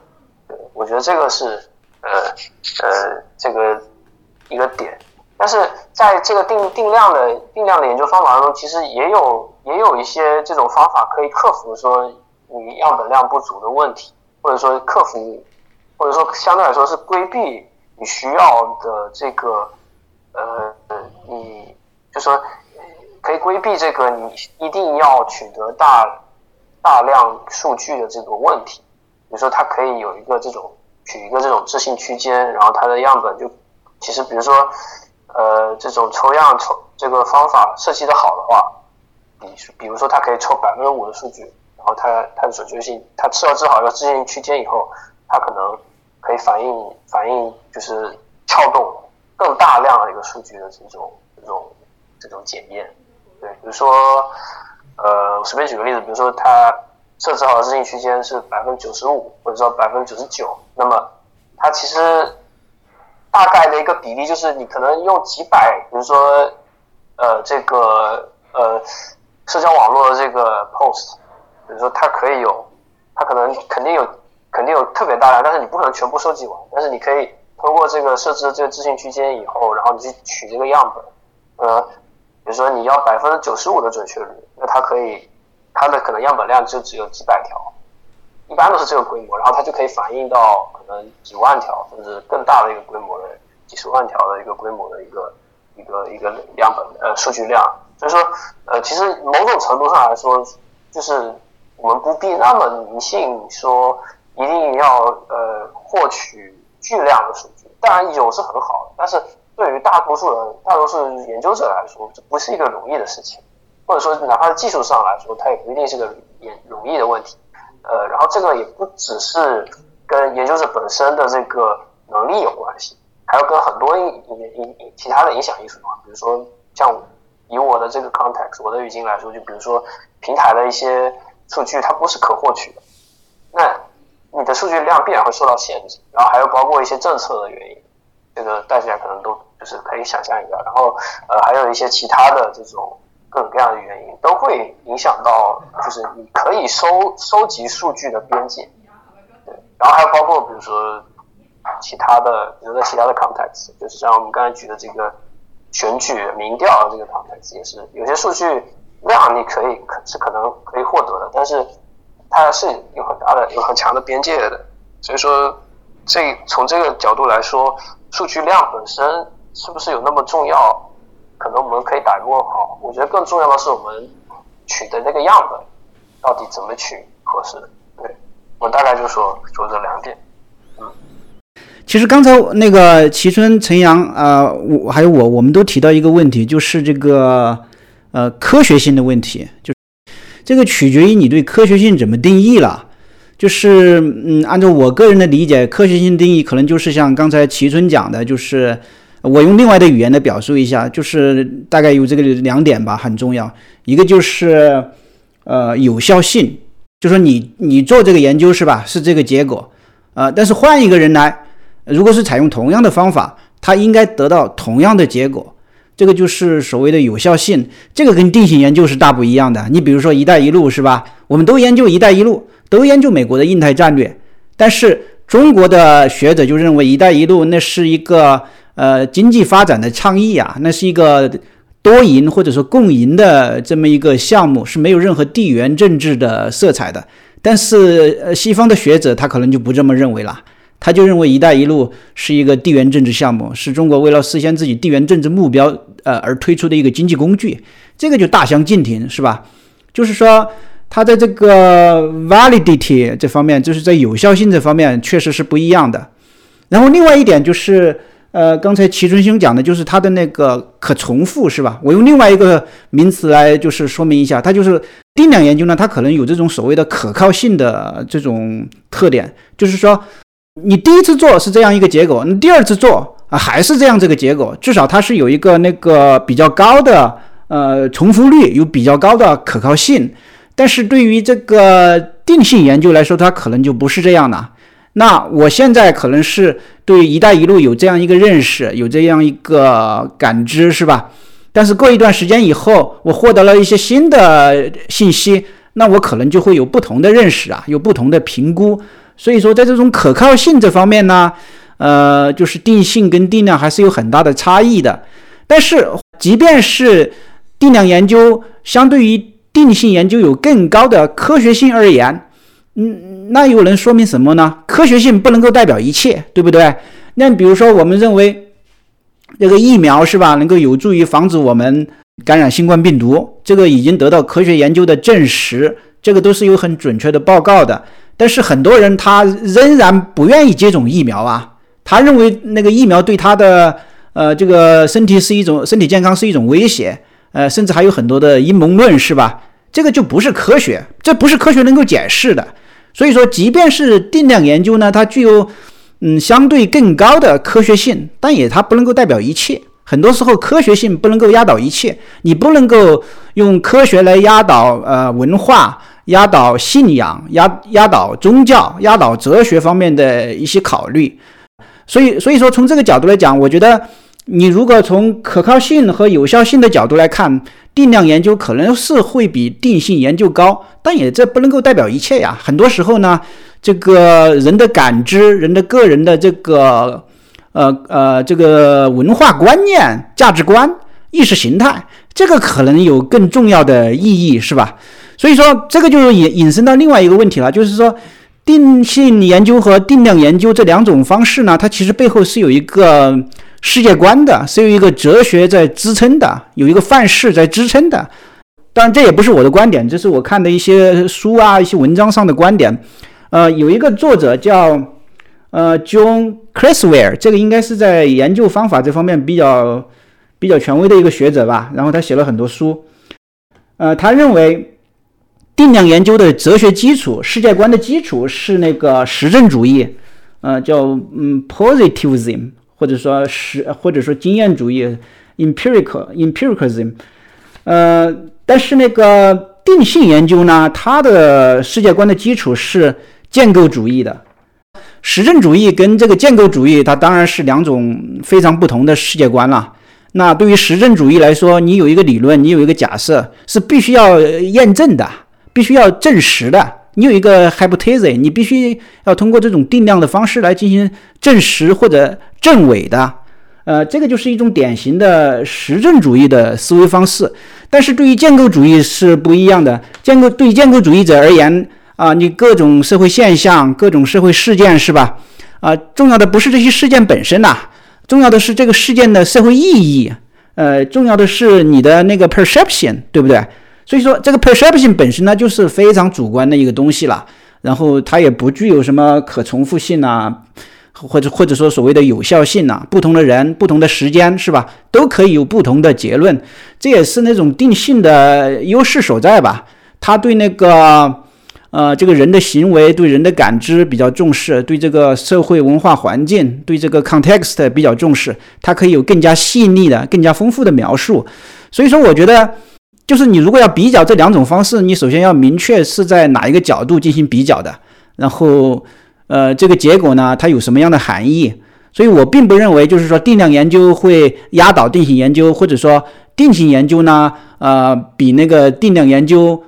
对，我觉得这个是呃呃这个一个点。但是在这个定定量的定量的研究方法当中，其实也有也有一些这种方法可以克服说你样本量不足的问题，或者说克服或者说相对来说是规避你需要的这个呃你就说。可以规避这个你一定要取得大大量数据的这个问题，比如说它可以有一个这种取一个这种置信区间，然后它的样本就其实比如说呃这种抽样抽这个方法设计的好的话，比比如说它可以抽百分之五的数据，然后它它的准确性它设置好一个置信区间以后，它可能可以反映反映就是撬动更大量的一个数据的这种这种这种检验。对，比如说，呃，我随便举个例子，比如说它设置好的置信区间是百分之九十五，或者说百分之九十九，那么它其实大概的一个比例就是你可能用几百，比如说呃这个呃社交网络的这个 post，比如说它可以有，它可能肯定有肯定有特别大量，但是你不可能全部收集完，但是你可以通过这个设置这个置信区间以后，然后你去取这个样本，呃。比如说你要百分之九十五的准确率，那它可以，它的可能样本量就只有几百条，一般都是这个规模，然后它就可以反映到可能几万条甚至更大的一个规模的几十万条的一个规模的一个一个一个样本呃数据量。所以说呃其实某种程度上来说，就是我们不必那么迷信说一定要呃获取巨量的数据，当然有是很好的，但是。对于大多数人、大多数研究者来说，这不是一个容易的事情，或者说，哪怕是技术上来说，它也不一定是个也容易的问题。呃，然后这个也不只是跟研究者本身的这个能力有关系，还要跟很多影影影其他的影响因素嘛。比如说，像以我的这个 context，我的语境来说，就比如说平台的一些数据，它不是可获取的，那你的数据量必然会受到限制。然后还有包括一些政策的原因。这个大家可能都就是可以想象一下，然后呃还有一些其他的这种各种各样的原因，都会影响到就是你可以收收集数据的边界，对，然后还有包括比如说其他的，比如说其他的 context，就是像我们刚才举的这个选举民调这个 context 也是，有些数据量你可以可是可能可以获得的，但是它是有很大的有很强的边界的，所以说这从这个角度来说。数据量本身是不是有那么重要？可能我们可以打个问号。我觉得更重要的是我们取的那个样本到底怎么取，合适。对我大概就说说这两点。嗯其实刚才那个齐春、陈阳啊，我还有我，我们都提到一个问题，就是这个呃科学性的问题，就这个取决于你对科学性怎么定义了。就是嗯，按照我个人的理解，科学性定义可能就是像刚才齐春讲的，就是我用另外的语言来表述一下，就是大概有这个两点吧，很重要。一个就是呃有效性，就说你你做这个研究是吧，是这个结果啊，但是换一个人来。如果是采用同样的方法，他应该得到同样的结果，这个就是所谓的有效性。这个跟定性研究是大不一样的。你比如说“一带一路”是吧？我们都研究“一带一路”，都研究美国的印太战略，但是中国的学者就认为“一带一路”那是一个呃经济发展的倡议啊，那是一个多赢或者说共赢的这么一个项目，是没有任何地缘政治的色彩的。但是呃，西方的学者他可能就不这么认为了。他就认为“一带一路”是一个地缘政治项目，是中国为了实现自己地缘政治目标，呃而推出的一个经济工具，这个就大相径庭，是吧？就是说，它在这个 validity 这方面，就是在有效性这方面，确实是不一样的。然后另外一点就是，呃，刚才齐春兄讲的，就是它的那个可重复，是吧？我用另外一个名词来就是说明一下，它就是定量研究呢，它可能有这种所谓的可靠性的这种特点，就是说。你第一次做是这样一个结果，你第二次做啊还是这样这个结果，至少它是有一个那个比较高的呃重复率，有比较高的可靠性。但是对于这个定性研究来说，它可能就不是这样的。那我现在可能是对“一带一路”有这样一个认识，有这样一个感知，是吧？但是过一段时间以后，我获得了一些新的信息，那我可能就会有不同的认识啊，有不同的评估。所以说，在这种可靠性这方面呢，呃，就是定性跟定量还是有很大的差异的。但是，即便是定量研究相对于定性研究有更高的科学性而言，嗯，那又能说明什么呢？科学性不能够代表一切，对不对？那比如说，我们认为这个疫苗是吧，能够有助于防止我们感染新冠病毒，这个已经得到科学研究的证实，这个都是有很准确的报告的。但是很多人他仍然不愿意接种疫苗啊，他认为那个疫苗对他的呃这个身体是一种身体健康是一种威胁，呃，甚至还有很多的阴谋论，是吧？这个就不是科学，这不是科学能够解释的。所以说，即便是定量研究呢，它具有嗯相对更高的科学性，但也它不能够代表一切。很多时候，科学性不能够压倒一切，你不能够用科学来压倒呃文化。压倒信仰、压压倒宗教、压倒哲学方面的一些考虑，所以所以说从这个角度来讲，我觉得你如果从可靠性和有效性的角度来看，定量研究可能是会比定性研究高，但也这不能够代表一切呀。很多时候呢，这个人的感知、人的个人的这个呃呃这个文化观念、价值观、意识形态，这个可能有更重要的意义，是吧？所以说，这个就引引申到另外一个问题了，就是说，定性研究和定量研究这两种方式呢，它其实背后是有一个世界观的，是有一个哲学在支撑的，有一个范式在支撑的。当然，这也不是我的观点，这是我看的一些书啊、一些文章上的观点。呃，有一个作者叫呃 John Criswell，这个应该是在研究方法这方面比较比较权威的一个学者吧。然后他写了很多书。呃，他认为。定量研究的哲学基础、世界观的基础是那个实证主义，呃，叫嗯 positivism，或者说实或者说经验主义 empirical empiricism，呃，但是那个定性研究呢，它的世界观的基础是建构主义的。实证主义跟这个建构主义，它当然是两种非常不同的世界观了。那对于实证主义来说，你有一个理论，你有一个假设，是必须要验证的。必须要证实的，你有一个 hypothesis，你必须要通过这种定量的方式来进行证实或者证伪的。呃，这个就是一种典型的实证主义的思维方式。但是对于建构主义是不一样的。建构对于建构主义者而言啊，你各种社会现象、各种社会事件是吧？啊，重要的不是这些事件本身呐，重要的是这个事件的社会意义。呃，重要的是你的那个 perception，对不对？所以说这个 perception 本身呢就是非常主观的一个东西了，然后它也不具有什么可重复性啊，或者或者说所谓的有效性啊，不同的人、不同的时间是吧，都可以有不同的结论，这也是那种定性的优势所在吧。他对那个呃这个人的行为、对人的感知比较重视，对这个社会文化环境、对这个 context 比较重视，它可以有更加细腻的、更加丰富的描述。所以说，我觉得。就是你如果要比较这两种方式，你首先要明确是在哪一个角度进行比较的，然后，呃，这个结果呢，它有什么样的含义？所以我并不认为就是说定量研究会压倒定性研究，或者说定性研究呢，呃，比那个定量研究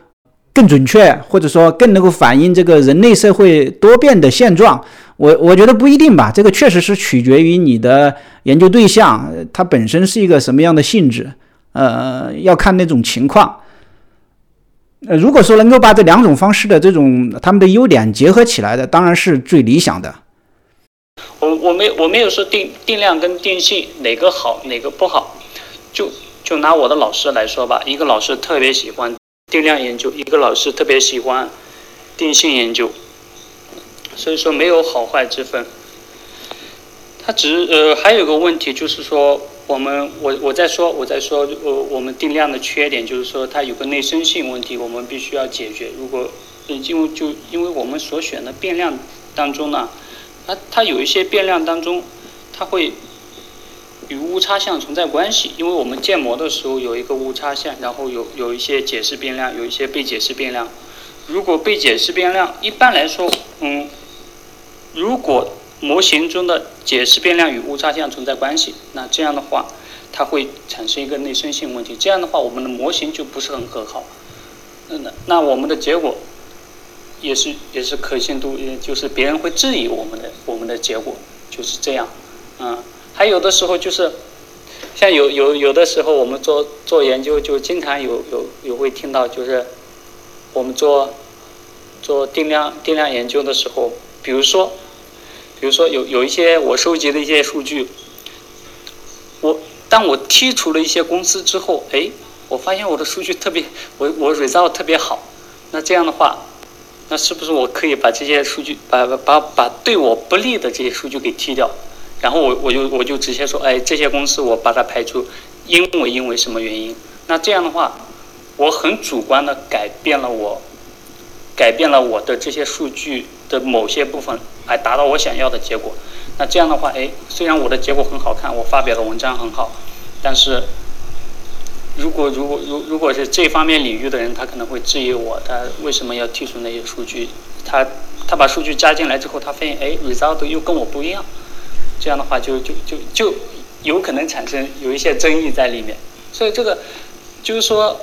更准确，或者说更能够反映这个人类社会多变的现状。我我觉得不一定吧，这个确实是取决于你的研究对象，它本身是一个什么样的性质。呃，要看那种情况。呃，如果说能够把这两种方式的这种他们的优点结合起来的，当然是最理想的。我我没我没有说定定量跟定性哪个好哪个不好，就就拿我的老师来说吧，一个老师特别喜欢定量研究，一个老师特别喜欢定性研究，所以说没有好坏之分。他只是呃还有个问题就是说。我们我我在说我在说呃我们定量的缺点就是说它有个内生性问题，我们必须要解决。如果因为就因为我们所选的变量当中呢，它它有一些变量当中，它会与误差项存在关系。因为我们建模的时候有一个误差项，然后有有一些解释变量，有一些被解释变量。如果被解释变量一般来说，嗯，如果模型中的解释变量与误差项存在关系，那这样的话，它会产生一个内生性问题。这样的话，我们的模型就不是很可靠。那那我们的结果也是也是可信度，也就是别人会质疑我们的我们的结果就是这样。嗯，还有的时候就是像有有有的时候我们做做研究，就经常有有有会听到，就是我们做做定量定量研究的时候，比如说。比如说有有一些我收集的一些数据，我当我剔除了一些公司之后，哎，我发现我的数据特别，我我 result 特别好，那这样的话，那是不是我可以把这些数据，把把把对我不利的这些数据给剔掉，然后我我就我就直接说，哎，这些公司我把它排除，因为因为什么原因？那这样的话，我很主观的改变了我，改变了我的这些数据的某些部分。来达到我想要的结果，那这样的话，哎，虽然我的结果很好看，我发表的文章很好，但是，如果如果如如果是这方面领域的人，他可能会质疑我，他为什么要剔除那些数据？他他把数据加进来之后，他发现哎，result 又跟我不一样，这样的话就就就就有可能产生有一些争议在里面。所以这个就是说。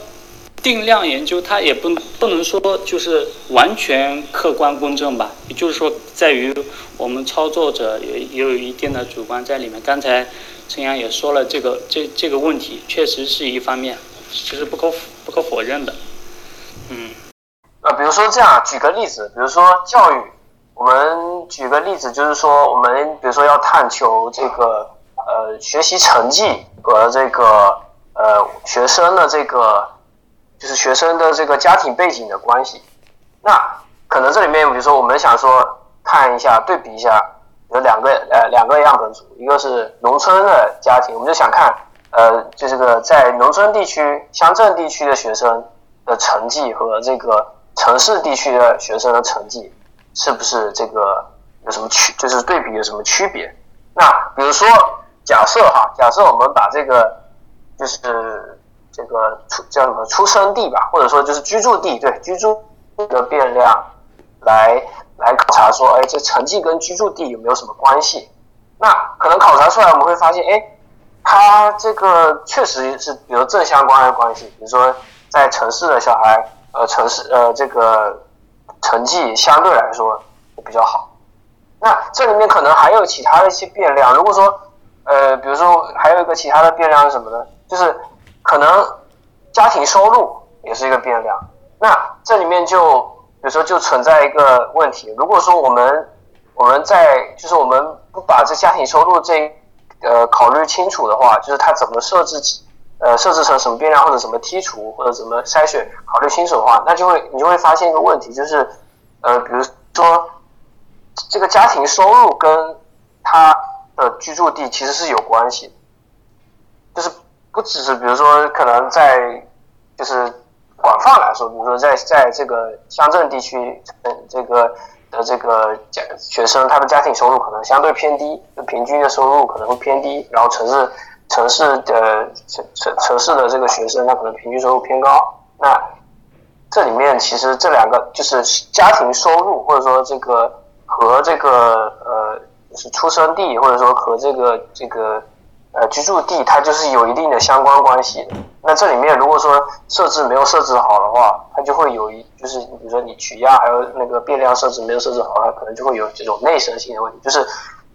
定量研究它也不不能说就是完全客观公正吧，也就是说在于我们操作者也也有一定的主观在里面。刚才陈阳也说了这个这这个问题确实是一方面，这是不可不可否认的。嗯，呃，比如说这样举个例子，比如说教育，我们举个例子就是说我们比如说要探求这个呃学习成绩和这个呃学生的这个。就是学生的这个家庭背景的关系，那可能这里面，比如说我们想说看一下对比一下，有两个呃两个样本组，一个是农村的家庭，我们就想看呃就这个在农村地区、乡镇地区的学生的成绩和这个城市地区的学生的成绩是不是这个有什么区，就是对比有什么区别？那比如说假设哈，假设我们把这个就是。这个出叫什么出生地吧，或者说就是居住地，对居住的变量来来考察说，哎，这成绩跟居住地有没有什么关系？那可能考察出来，我们会发现，哎，它这个确实是比如正相关的关系，比如说在城市的小孩，呃，城市呃这个成绩相对来说比较好。那这里面可能还有其他的一些变量，如果说呃，比如说还有一个其他的变量是什么呢？就是。可能家庭收入也是一个变量，那这里面就比如说就存在一个问题，如果说我们我们在就是我们不把这家庭收入这呃考虑清楚的话，就是它怎么设置呃设置成什么变量或者什么剔除或者怎么筛选考虑清楚的话，那就会你就会发现一个问题，就是呃比如说这个家庭收入跟他的居住地其实是有关系，就是不只是比如说可能在就是广泛来说，比如说在在这个乡镇地区，嗯，这个的这个家学生，他的家庭收入可能相对偏低，就平均的收入可能会偏低，然后城市城市的城城城市的这个学生，他可能平均收入偏高。那这里面其实这两个就是家庭收入，或者说这个和这个呃就是出生地，或者说和这个这个呃居住地，它就是有一定的相关关系的。那这里面如果说设置没有设置好的话，它就会有一就是比如说你取样还有那个变量设置没有设置好，它可能就会有这种内生性的问题，就是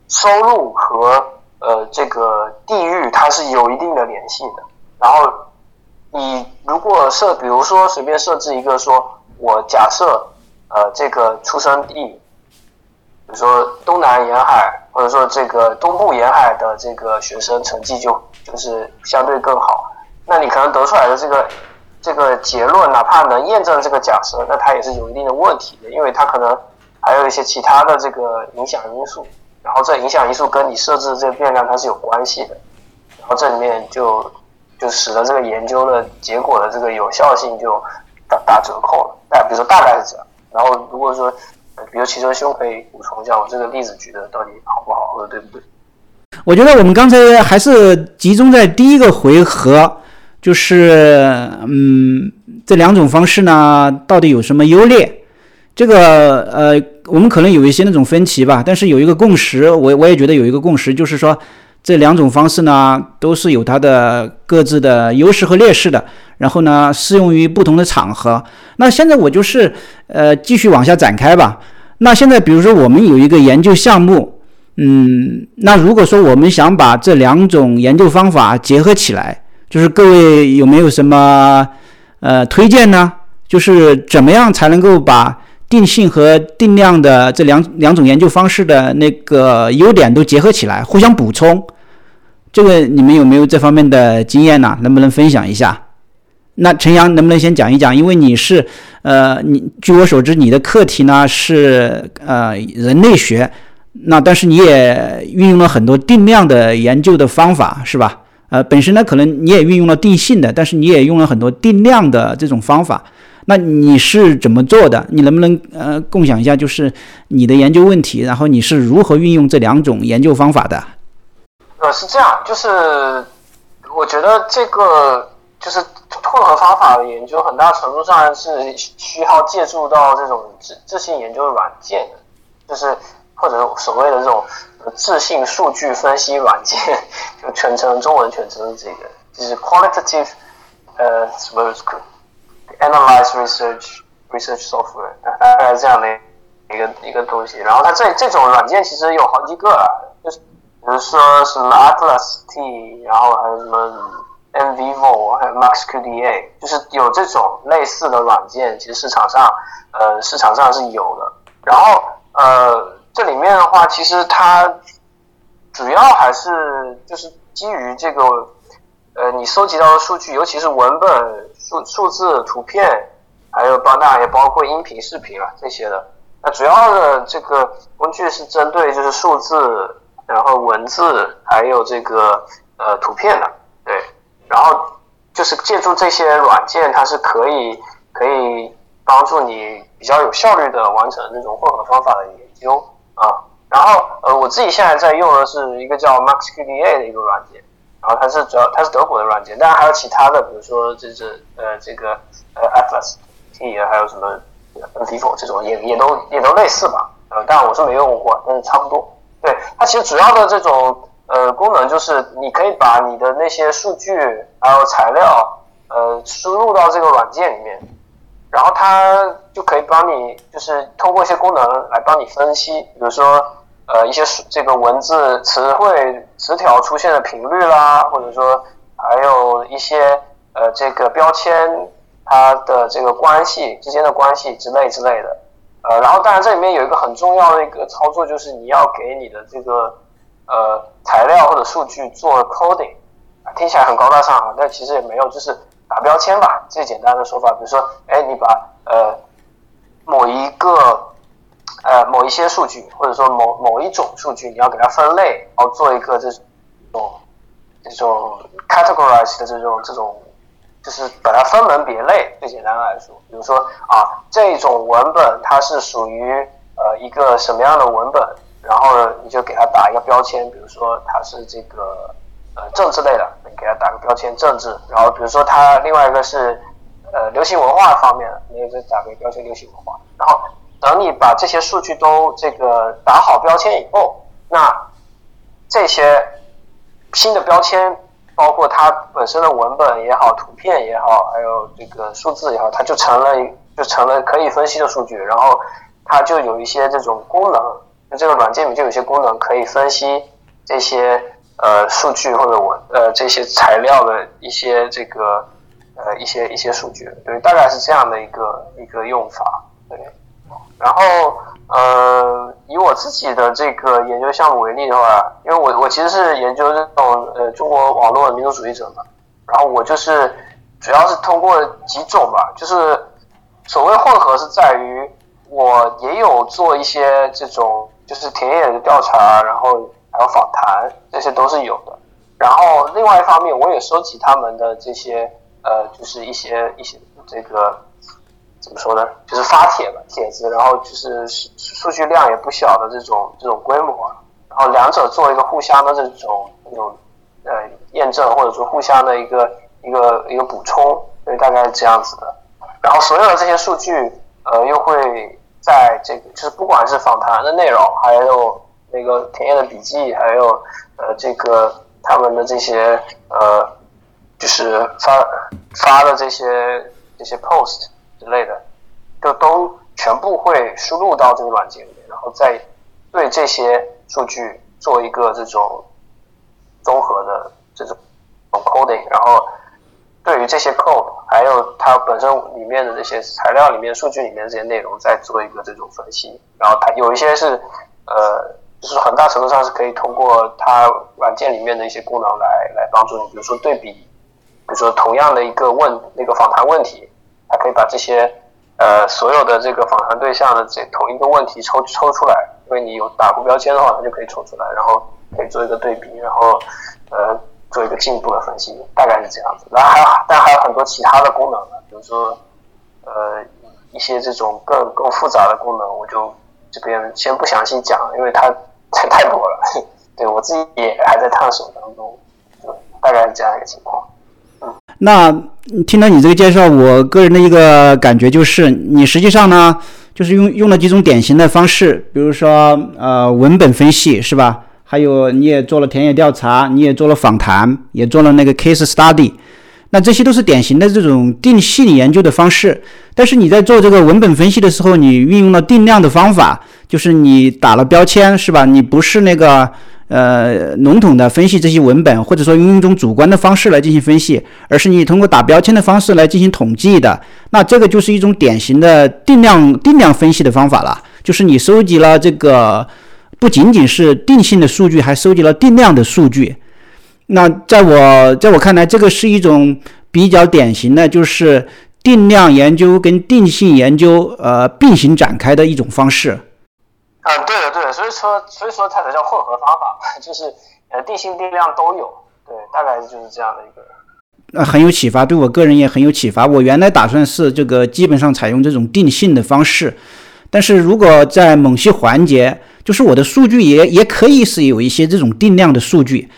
收入和呃这个地域它是有一定的联系的。然后你如果设，比如说随便设置一个说，我假设呃这个出生地，比如说东南沿海或者说这个东部沿海的这个学生成绩就就是相对更好。那你可能得出来的这个这个结论，哪怕能验证这个假设，那它也是有一定的问题的，因为它可能还有一些其他的这个影响因素，然后这影响因素跟你设置的这个变量它是有关系的，然后这里面就就使得这个研究的结果的这个有效性就打打折扣了。大比如说大概是这样，然后如果说比如齐哲兄可以补充一下，我这个例子举的到底好不好或者对不对？我觉得我们刚才还是集中在第一个回合。就是嗯，这两种方式呢，到底有什么优劣？这个呃，我们可能有一些那种分歧吧，但是有一个共识，我我也觉得有一个共识，就是说这两种方式呢，都是有它的各自的优势和劣势的，然后呢，适用于不同的场合。那现在我就是呃，继续往下展开吧。那现在比如说我们有一个研究项目，嗯，那如果说我们想把这两种研究方法结合起来。就是各位有没有什么呃推荐呢？就是怎么样才能够把定性和定量的这两两种研究方式的那个优点都结合起来，互相补充？这个你们有没有这方面的经验呢？能不能分享一下？那陈阳能不能先讲一讲？因为你是呃，你据我所知，你的课题呢是呃人类学，那但是你也运用了很多定量的研究的方法，是吧？呃，本身呢，可能你也运用了定性的，但是你也用了很多定量的这种方法。那你是怎么做的？你能不能呃共享一下，就是你的研究问题，然后你是如何运用这两种研究方法的？呃，是这样，就是我觉得这个就是混合方法的研究，很大程度上是需要借助到这种自自信研究软件，就是或者所谓的这种。自信数据分析软件，就全称中文全称这个，就是 qualitative 呃什么 analyze research research software，大概这样的一个一个东西。然后它这这种软件其实有好几个啊，就是比如说什么 Atlas T，然后还有什么 NVivo，还有 MaxQDA，就是有这种类似的软件，其实市场上呃市场上是有的。然后呃。这里面的话，其实它主要还是就是基于这个，呃，你收集到的数据，尤其是文本、数数字、图片，还有当然也包括音频、视频啊这些的。那主要的这个工具是针对就是数字，然后文字，还有这个呃图片的，对。然后就是借助这些软件，它是可以可以帮助你比较有效率的完成这种混合方法的研究。啊，然后呃，我自己现在在用的是一个叫 MaxQDA 的一个软件，然后它是主要它是德国的软件，当然还有其他的，比如说这是呃这个呃 Atlas T 还有什么 NVivo 这种也也都也都类似吧，呃，当然我是没用过，但是差不多。对，它其实主要的这种呃功能就是你可以把你的那些数据还有材料呃输入到这个软件里面。然后它就可以帮你，就是通过一些功能来帮你分析，比如说，呃，一些这个文字词汇词条出现的频率啦，或者说还有一些呃这个标签它的这个关系之间的关系之类之类的，呃，然后当然这里面有一个很重要的一个操作，就是你要给你的这个呃材料或者数据做 coding，听起来很高大上啊，但其实也没有，就是打标签吧，最简单的说法。比如说，哎，你把呃某一个呃某一些数据，或者说某某一种数据，你要给它分类，然后做一个这种这种 categorize 的这种这种，就是把它分门别类。最简单的来说，比如说啊，这种文本它是属于呃一个什么样的文本，然后呢，你就给它打一个标签，比如说它是这个。呃，政治类的，你给它打个标签政治，然后比如说它另外一个是呃流行文化方面的，你也打个标签流行文化，然后等你把这些数据都这个打好标签以后，那这些新的标签，包括它本身的文本也好，图片也好，还有这个数字也好，它就成了就成了可以分析的数据，然后它就有一些这种功能，那这个软件里就有些功能可以分析这些。呃，数据或者我呃这些材料的一些这个呃一些一些数据，对，大概是这样的一个一个用法，对。然后呃，以我自己的这个研究项目为例的话，因为我我其实是研究这种呃中国网络民族主义者嘛，然后我就是主要是通过几种吧，就是所谓混合是在于我也有做一些这种就是田野的调查，然后。还有访谈，这些都是有的。然后另外一方面，我也收集他们的这些呃，就是一些一些这个怎么说呢？就是发帖吧，帖子，然后就是数数据量也不小的这种这种规模。然后两者做一个互相的这种这种呃验证，或者说互相的一个一个一个补充，所以大概是这样子的。然后所有的这些数据呃，又会在这个就是不管是访谈的内容，还有。那个田野的笔记，还有呃，这个他们的这些呃，就是发发的这些这些 post 之类的，就都全部会输入到这个软件里面，然后再对这些数据做一个这种综合的这种 coding，然后对于这些 code，还有它本身里面的这些材料里面数据里面这些内容，再做一个这种分析，然后它有一些是呃。就是很大程度上是可以通过它软件里面的一些功能来来帮助你，比如说对比，比如说同样的一个问那个访谈问题，可以把这些呃所有的这个访谈对象的这同一个问题抽抽出来，因为你有打过标签的话，它就可以抽出来，然后可以做一个对比，然后呃做一个进一步的分析，大概是这样子。然后还有但还有很多其他的功能，比如说呃一些这种更更复杂的功能，我就这边先不详细讲，因为它。太多了，对我自己也还在探索当中，大概是这样一个情况。那听到你这个介绍，我个人的一个感觉就是，你实际上呢，就是用用了几种典型的方式，比如说呃文本分析是吧？还有你也做了田野调查，你也做了访谈，也做了那个 case study。那这些都是典型的这种定性研究的方式，但是你在做这个文本分析的时候，你运用了定量的方法，就是你打了标签，是吧？你不是那个呃笼统的分析这些文本，或者说用一种主观的方式来进行分析，而是你通过打标签的方式来进行统计的。那这个就是一种典型的定量定量分析的方法了，就是你收集了这个不仅仅是定性的数据，还收集了定量的数据。那在我在我看来，这个是一种比较典型的，就是定量研究跟定性研究呃并行展开的一种方式。啊，对的，对的，所以说所以说它才叫混合方法，就是呃定性定量都有，对，大概就是这样的一个。呃，很有启发，对我个人也很有启发。我原来打算是这个基本上采用这种定性的方式，但是如果在某些环节，就是我的数据也也可以是有一些这种定量的数据。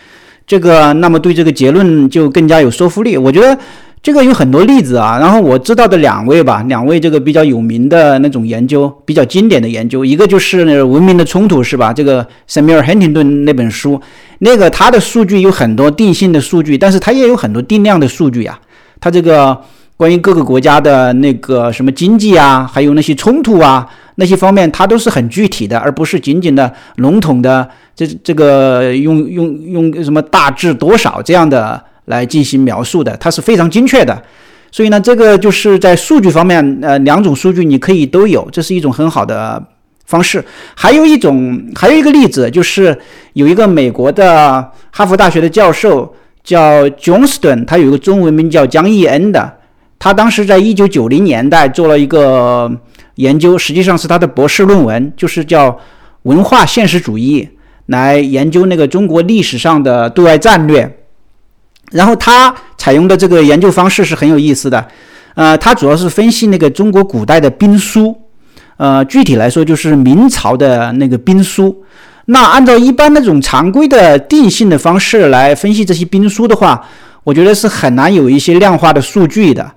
这个，那么对这个结论就更加有说服力。我觉得这个有很多例子啊。然后我知道的两位吧，两位这个比较有名的那种研究，比较经典的研究，一个就是那个《文明的冲突》，是吧？这个塞缪尔·亨廷顿那本书，那个它的数据有很多定性的数据，但是它也有很多定量的数据呀。它这个关于各个国家的那个什么经济啊，还有那些冲突啊，那些方面，它都是很具体的，而不是仅仅的笼统的。这这个用用用什么大致多少这样的来进行描述的，它是非常精确的。所以呢，这个就是在数据方面，呃，两种数据你可以都有，这是一种很好的方式。还有一种，还有一个例子，就是有一个美国的哈佛大学的教授叫 Johnston，他有一个中文名叫江义恩的，他当时在一九九零年代做了一个研究，实际上是他的博士论文，就是叫文化现实主义，来研究那个中国历史上的对外战略。然后他采用的这个研究方式是很有意思的，呃，他主要是分析那个中国古代的兵书，呃，具体来说就是明朝的那个兵书。那按照一般那种常规的定性的方式来分析这些兵书的话，我觉得是很难有一些量化的数据的。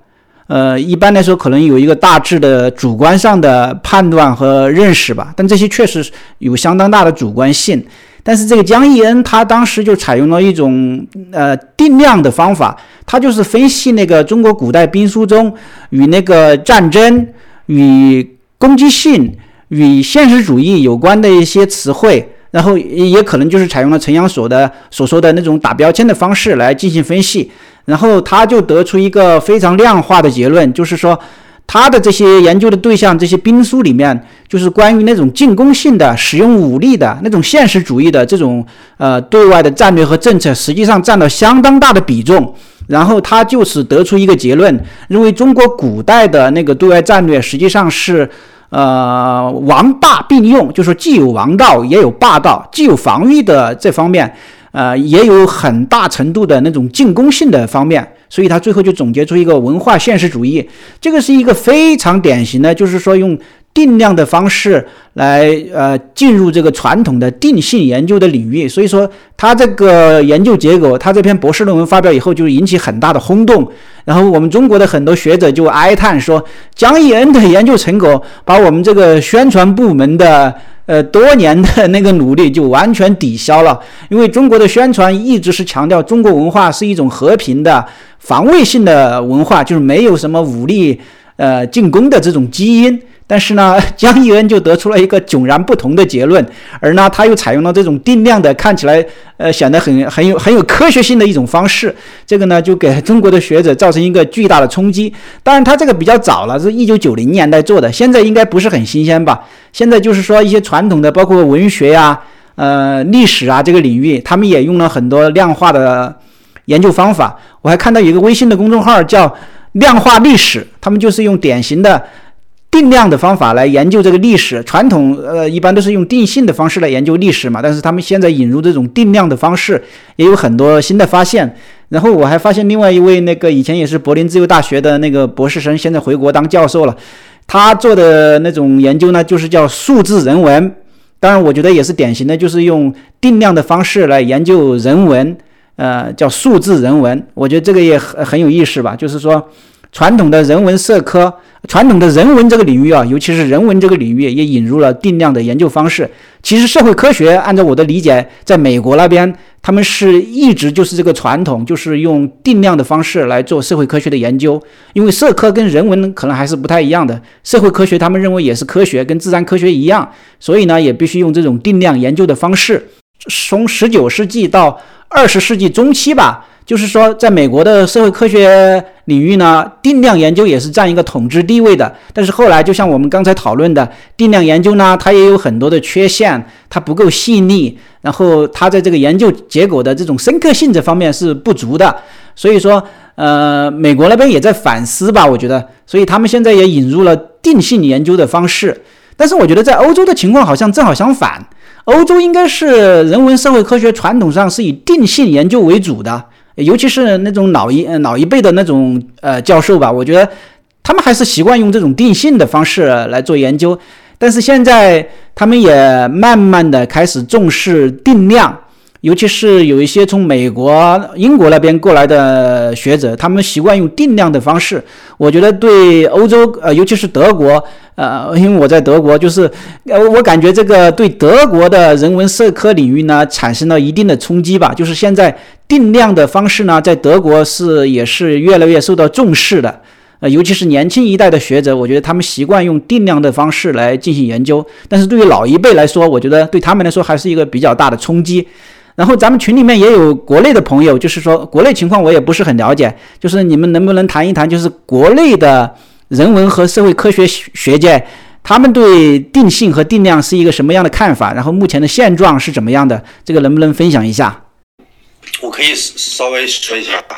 呃，一般来说可能有一个大致的主观上的判断和认识吧，但这些确实有相当大的主观性。但是这个江义恩他当时就采用了一种呃定量的方法，他就是分析那个中国古代兵书中与那个战争、与攻击性、与现实主义有关的一些词汇，然后也可能就是采用了陈阳所的所说的那种打标签的方式来进行分析，然后他就得出一个非常量化的结论，就是说。他的这些研究的对象，这些兵书里面，就是关于那种进攻性的、使用武力的那种现实主义的这种呃对外的战略和政策，实际上占了相当大的比重。然后他就是得出一个结论，认为中国古代的那个对外战略实际上是呃王霸并用，就是既有王道也有霸道，既有防御的这方面，呃也有很大程度的那种进攻性的方面。所以他最后就总结出一个文化现实主义，这个是一个非常典型的，就是说用定量的方式来呃进入这个传统的定性研究的领域。所以说他这个研究结果，他这篇博士论文发表以后就引起很大的轰动。然后我们中国的很多学者就哀叹说，江义恩的研究成果把我们这个宣传部门的。呃，多年的那个努力就完全抵消了，因为中国的宣传一直是强调中国文化是一种和平的、防卫性的文化，就是没有什么武力呃进攻的这种基因。但是呢，江义恩就得出了一个迥然不同的结论，而呢，他又采用了这种定量的，看起来呃显得很很有很有科学性的一种方式，这个呢就给中国的学者造成一个巨大的冲击。当然，他这个比较早了，是一九九零年代做的，现在应该不是很新鲜吧？现在就是说一些传统的，包括文学呀、呃历史啊这个领域，他们也用了很多量化的研究方法。我还看到有一个微信的公众号叫“量化历史”，他们就是用典型的。定量的方法来研究这个历史，传统呃一般都是用定性的方式来研究历史嘛，但是他们现在引入这种定量的方式，也有很多新的发现。然后我还发现另外一位那个以前也是柏林自由大学的那个博士生，现在回国当教授了，他做的那种研究呢，就是叫数字人文。当然，我觉得也是典型的，就是用定量的方式来研究人文，呃，叫数字人文。我觉得这个也很很有意思吧，就是说。传统的人文社科，传统的人文这个领域啊，尤其是人文这个领域，也引入了定量的研究方式。其实社会科学，按照我的理解，在美国那边，他们是一直就是这个传统，就是用定量的方式来做社会科学的研究。因为社科跟人文可能还是不太一样的，社会科学他们认为也是科学，跟自然科学一样，所以呢，也必须用这种定量研究的方式。从十九世纪到二十世纪中期吧。就是说，在美国的社会科学领域呢，定量研究也是占一个统治地位的。但是后来，就像我们刚才讨论的，定量研究呢，它也有很多的缺陷，它不够细腻，然后它在这个研究结果的这种深刻性这方面是不足的。所以说，呃，美国那边也在反思吧，我觉得，所以他们现在也引入了定性研究的方式。但是我觉得在欧洲的情况好像正好相反，欧洲应该是人文社会科学传统上是以定性研究为主的。尤其是那种老一老一辈的那种呃教授吧，我觉得他们还是习惯用这种定性的方式来做研究，但是现在他们也慢慢的开始重视定量。尤其是有一些从美国、英国那边过来的学者，他们习惯用定量的方式。我觉得对欧洲，呃，尤其是德国，呃，因为我在德国，就是，呃，我感觉这个对德国的人文社科领域呢，产生了一定的冲击吧。就是现在定量的方式呢，在德国是也是越来越受到重视的。呃，尤其是年轻一代的学者，我觉得他们习惯用定量的方式来进行研究。但是对于老一辈来说，我觉得对他们来说还是一个比较大的冲击。然后咱们群里面也有国内的朋友，就是说国内情况我也不是很了解，就是你们能不能谈一谈，就是国内的人文和社会科学学界，他们对定性和定量是一个什么样的看法？然后目前的现状是怎么样的？这个能不能分享一下？我可以稍微说一下啊，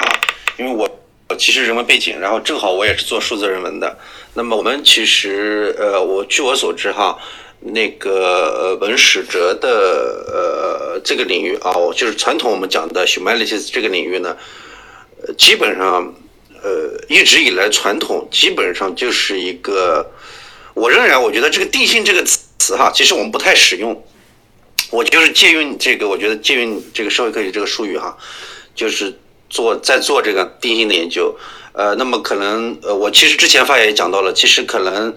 因为我其实人文背景，然后正好我也是做数字人文的。那么我们其实呃，我据我所知哈，那个文史哲的呃这个领域啊，我就是传统我们讲的 humanities 这个领域呢，基本上呃一直以来传统基本上就是一个，我仍然我觉得这个定性这个词哈，其实我们不太使用。我就是借用这个，我觉得借用这个社会科学这个术语哈，就是做在做这个定性的研究。呃，那么可能呃，我其实之前发言也讲到了，其实可能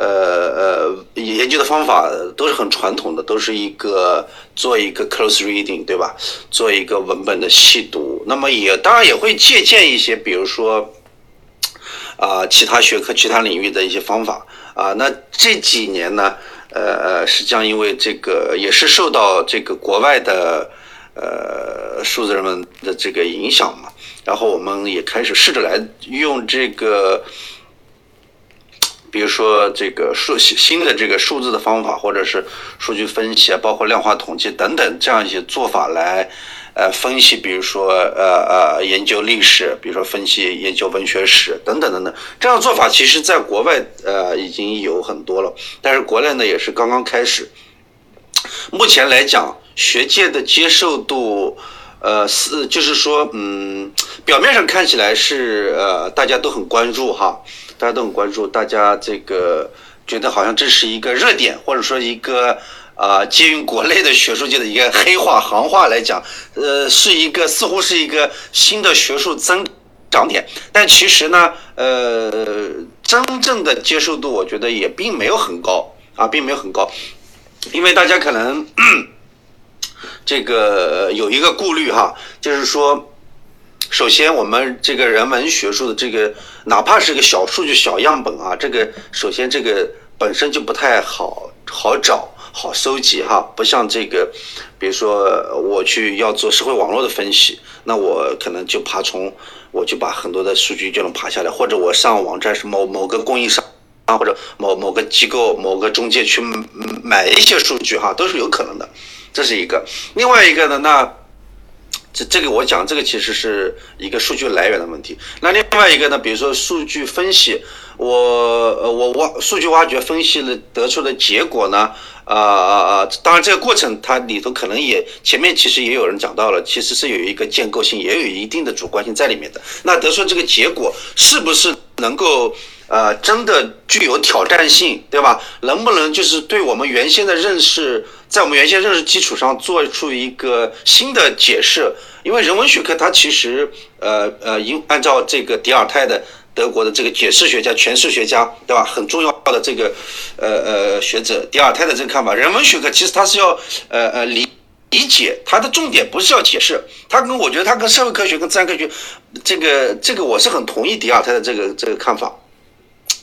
呃呃，研究的方法都是很传统的，都是一个做一个 close reading，对吧？做一个文本的细读。那么也当然也会借鉴一些，比如说啊，其他学科、其他领域的一些方法啊。那这几年呢？呃呃，实际上因为这个也是受到这个国外的呃数字人们的这个影响嘛，然后我们也开始试着来用这个，比如说这个数新的这个数字的方法，或者是数据分析啊，包括量化统计等等这样一些做法来。呃，分析，比如说，呃呃，研究历史，比如说分析研究文学史等等等等，这样做法其实在国外呃已经有很多了，但是国内呢也是刚刚开始。目前来讲，学界的接受度，呃是就是说，嗯，表面上看起来是呃大家都很关注哈，大家都很关注，大家这个觉得好像这是一个热点，或者说一个。啊，借用国内的学术界的一个黑话行话来讲，呃，是一个似乎是一个新的学术增长点，但其实呢，呃，真正的接受度我觉得也并没有很高啊，并没有很高，因为大家可能这个有一个顾虑哈，就是说，首先我们这个人文学术的这个，哪怕是个小数据、小样本啊，这个首先这个本身就不太好好找。好收集哈，不像这个，比如说我去要做社会网络的分析，那我可能就爬虫，我就把很多的数据就能爬下来，或者我上网站是某某个供应商啊，或者某某个机构、某个中介去买一些数据哈，都是有可能的，这是一个。另外一个呢，那这这个我讲这个其实是一个数据来源的问题。那另外一个呢，比如说数据分析，我呃我挖数据挖掘分析了得出的结果呢？啊啊啊！当然，这个过程它里头可能也前面其实也有人讲到了，其实是有一个建构性，也有一定的主观性在里面的。那得出这个结果是不是能够呃真的具有挑战性，对吧？能不能就是对我们原先的认识，在我们原先认识基础上做出一个新的解释？因为人文学科它其实呃呃，应按照这个迪尔泰的。德国的这个解释学家、诠释学家，对吧？很重要的这个呃呃学者迪尔泰的这个看法，人文学科其实他是要呃呃理理解，它的重点不是要解释，它跟我觉得它跟社会科学跟自然科学，这个这个我是很同意迪尔泰的这个这个看法。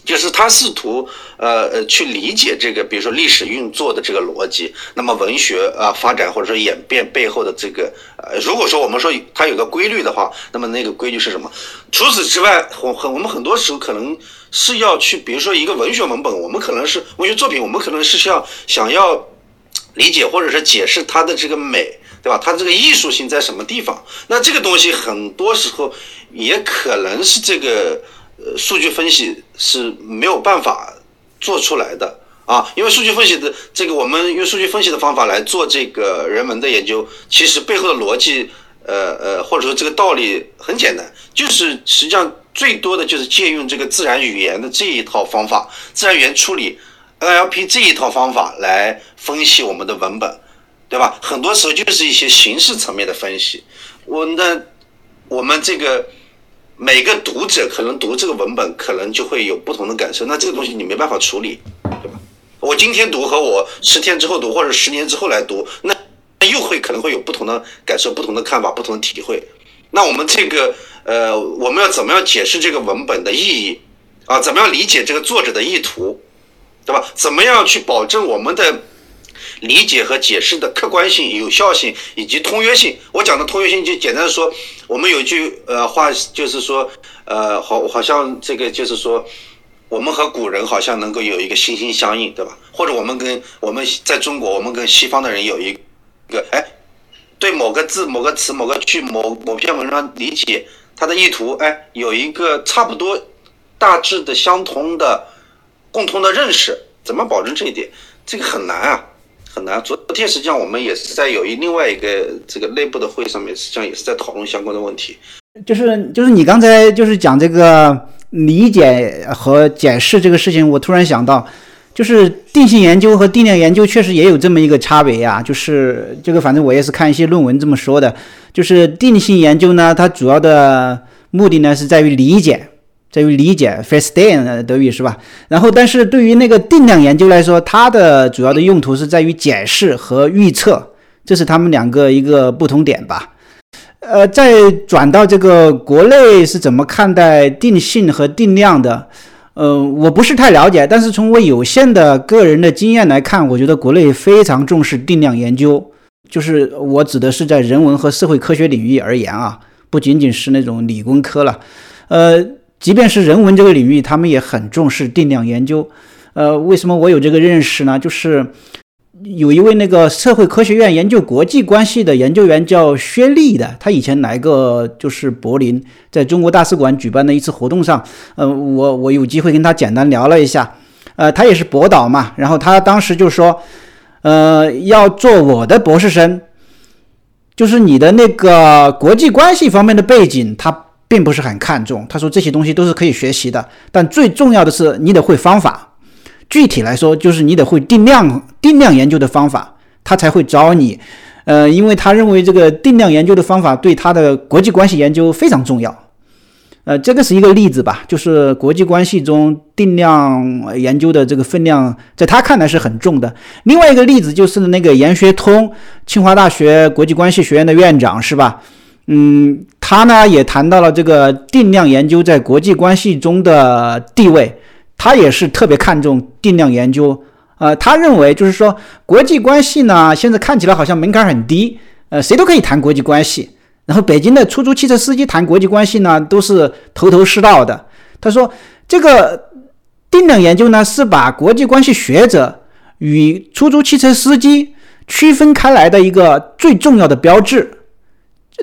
就是他试图呃呃去理解这个，比如说历史运作的这个逻辑，那么文学啊发展或者说演变背后的这个呃，如果说我们说它有个规律的话，那么那个规律是什么？除此之外，很很我们很多时候可能是要去，比如说一个文学文本，我们可能是文学作品，我们可能是要想要理解或者是解释它的这个美，对吧？它这个艺术性在什么地方？那这个东西很多时候也可能是这个。呃，数据分析是没有办法做出来的啊，因为数据分析的这个，我们用数据分析的方法来做这个人文的研究，其实背后的逻辑，呃呃，或者说这个道理很简单，就是实际上最多的就是借用这个自然语言的这一套方法，自然语言处理 NLP 这一套方法来分析我们的文本，对吧？很多时候就是一些形式层面的分析，我的我们这个。每个读者可能读这个文本，可能就会有不同的感受。那这个东西你没办法处理，对吧？我今天读和我十天之后读，或者十年之后来读，那又会可能会有不同的感受、不同的看法、不同的体会。那我们这个呃，我们要怎么样解释这个文本的意义啊？怎么样理解这个作者的意图，对吧？怎么样去保证我们的？理解和解释的客观性、有效性以及通约性。我讲的通约性，就简单的说，我们有句呃话，就是说，呃，好，好像这个就是说，我们和古人好像能够有一个心心相印，对吧？或者我们跟我们在中国，我们跟西方的人有一个，哎，对某个字、某个词、某个句、某某篇文章理解它的意图，哎，有一个差不多、大致的相同的共同的认识，怎么保证这一点？这个很难啊，很难。昨天实际上我们也是在有一另外一个这个内部的会上面，实际上也是在讨论相关的问题。就是就是你刚才就是讲这个理解和解释这个事情，我突然想到。就是定性研究和定量研究确实也有这么一个差别呀，就是这个反正我也是看一些论文这么说的，就是定性研究呢，它主要的目的呢是在于理解，在于理解 f e r s t e n 德语是吧？然后但是对于那个定量研究来说，它的主要的用途是在于解释和预测，这是他们两个一个不同点吧。呃，再转到这个国内是怎么看待定性和定量的？呃，我不是太了解，但是从我有限的个人的经验来看，我觉得国内非常重视定量研究，就是我指的是在人文和社会科学领域而言啊，不仅仅是那种理工科了，呃，即便是人文这个领域，他们也很重视定量研究。呃，为什么我有这个认识呢？就是。有一位那个社会科学院研究国际关系的研究员叫薛立的，他以前来过就是柏林，在中国大使馆举办的一次活动上，呃，我我有机会跟他简单聊了一下，呃，他也是博导嘛，然后他当时就说，呃，要做我的博士生，就是你的那个国际关系方面的背景，他并不是很看重，他说这些东西都是可以学习的，但最重要的是你得会方法。具体来说，就是你得会定量定量研究的方法，他才会招你。呃，因为他认为这个定量研究的方法对他的国际关系研究非常重要。呃，这个是一个例子吧，就是国际关系中定量研究的这个分量，在他看来是很重的。另外一个例子就是那个严学通，清华大学国际关系学院的院长，是吧？嗯，他呢也谈到了这个定量研究在国际关系中的地位。他也是特别看重定量研究，呃，他认为就是说国际关系呢，现在看起来好像门槛很低，呃，谁都可以谈国际关系。然后北京的出租汽车司机谈国际关系呢，都是头头是道的。他说，这个定量研究呢，是把国际关系学者与出租汽车司机区分开来的一个最重要的标志。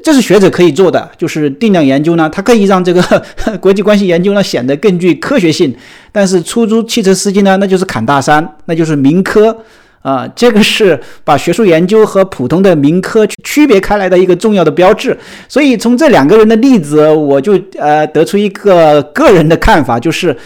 这是学者可以做的，就是定量研究呢，它可以让这个 国际关系研究呢显得更具科学性。但是出租汽车司机呢，那就是砍大山，那就是民科啊，这个是把学术研究和普通的民科区别开来的一个重要的标志。所以从这两个人的例子，我就呃得出一个个人的看法，就是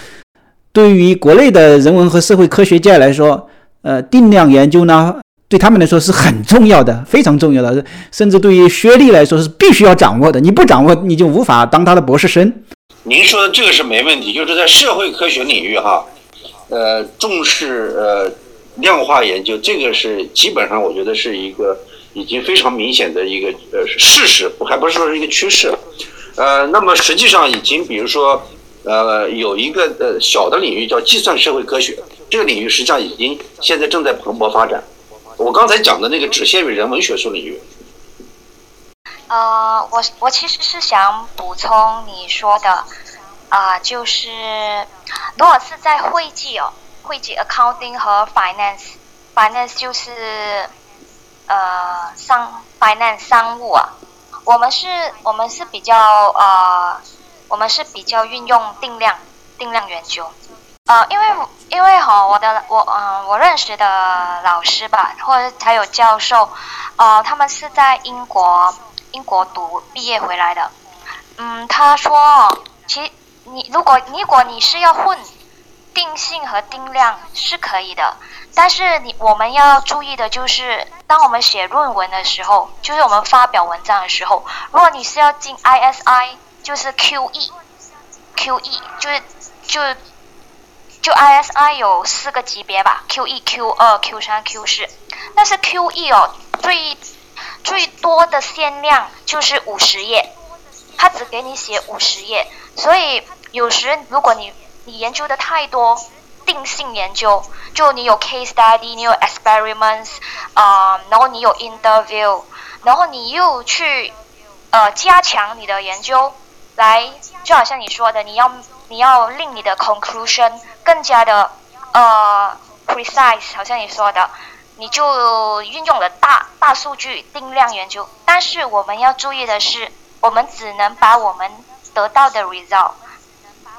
对于国内的人文和社会科学界来说，呃，定量研究呢。对他们来说是很重要的，非常重要的，甚至对于学历来说是必须要掌握的。你不掌握，你就无法当他的博士生。您说的这个是没问题，就是在社会科学领域哈，呃，重视呃量化研究，这个是基本上我觉得是一个已经非常明显的一个呃事实，还不是说是一个趋势。呃，那么实际上已经，比如说呃有一个呃小的领域叫计算社会科学，这个领域实际上已经现在正在蓬勃发展。我刚才讲的那个只限于人文学术领域。呃，我我其实是想补充你说的，啊，就是如果是在会计哦，会计 accounting 和 finance，finance 就是呃商 finance 商务啊，我们是我们是比较呃，我们是比较运用定量定量研究。呃，因为因为哈，我的我嗯，我认识的老师吧，或者还有教授，呃，他们是在英国英国读毕业回来的。嗯，他说，其你如果如果你是要混定性和定量是可以的，但是你我们要注意的就是，当我们写论文的时候，就是我们发表文章的时候，如果你是要进 ISI，就是 QE，QE 就是就。就 ISI 有四个级别吧，Q 一、Q 二、Q 三、Q 四。但是 QE 哦，最最多的限量就是五十页，他只给你写五十页。所以有时如果你你研究的太多定性研究，就你有 case study，你有 experiments，啊，然后你有 interview，然后你又去呃加强你的研究，来就好像你说的，你要你要令你的 conclusion。更加的呃 precise，好像你说的，你就运用了大大数据定量研究。但是我们要注意的是，我们只能把我们得到的 result，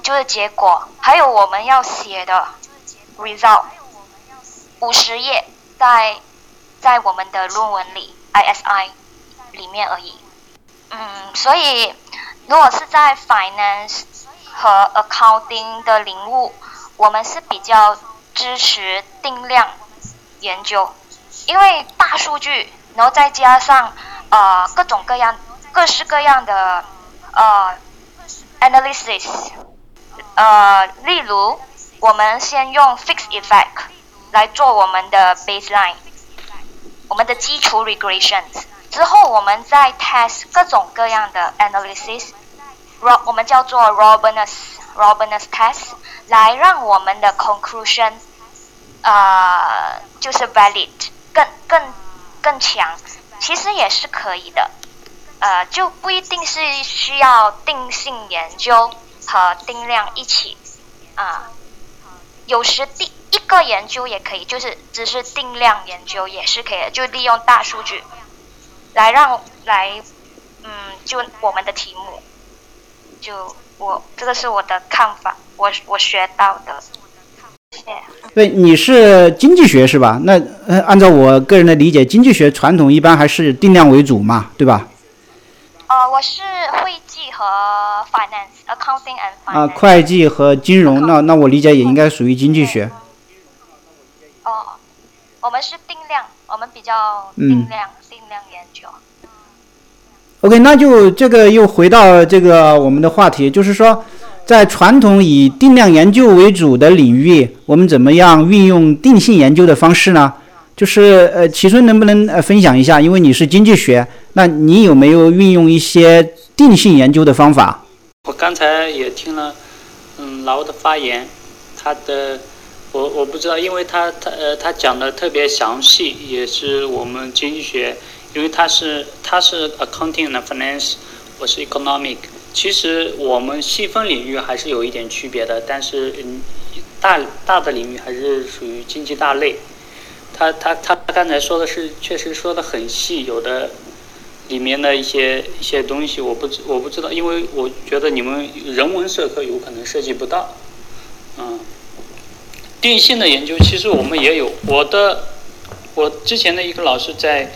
就是结果，还有我们要写的 result，五十页在在我们的论文里 ISI 里面而已。嗯，所以如果是在 finance 和 accounting 的领悟，我们是比较支持定量研究，因为大数据，然后再加上呃各种各样、各式各样的呃 analysis，呃，例如我们先用 fixed effect 来做我们的 baseline，我们的基础 regressions。之后，我们再 test 各种各样的 analysis，我们叫做 robustness robustness test，来让我们的 conclusion，呃，就是 valid，更更更强。其实也是可以的，呃，就不一定是需要定性研究和定量一起啊。有时定一个研究也可以，就是只是定量研究也是可以的，就利用大数据。来让来，嗯，就我们的题目，就我这个是我的看法，我我学到的。谢谢。对，你是经济学是吧？那呃，按照我个人的理解，经济学传统一般还是定量为主嘛，对吧？呃，我是会计和 finance accounting and finance。啊，会计和金融，那那我理解也应该属于经济学。哦，我们是定量，我们比较定量。OK，那就这个又回到这个我们的话题，就是说，在传统以定量研究为主的领域，我们怎么样运用定性研究的方式呢？就是呃，齐春能不能呃分享一下？因为你是经济学，那你有没有运用一些定性研究的方法？我刚才也听了，嗯，劳的发言，他的。我我不知道，因为他他呃他讲的特别详细，也是我们经济学，因为他是他是 accounting and finance，我是 economic，其实我们细分领域还是有一点区别的，但是嗯大大的领域还是属于经济大类。他他他刚才说的是确实说的很细，有的里面的一些一些东西我不知我不知道，因为我觉得你们人文社科有可能涉及不到，嗯。定性的研究其实我们也有，我的我之前的一个老师在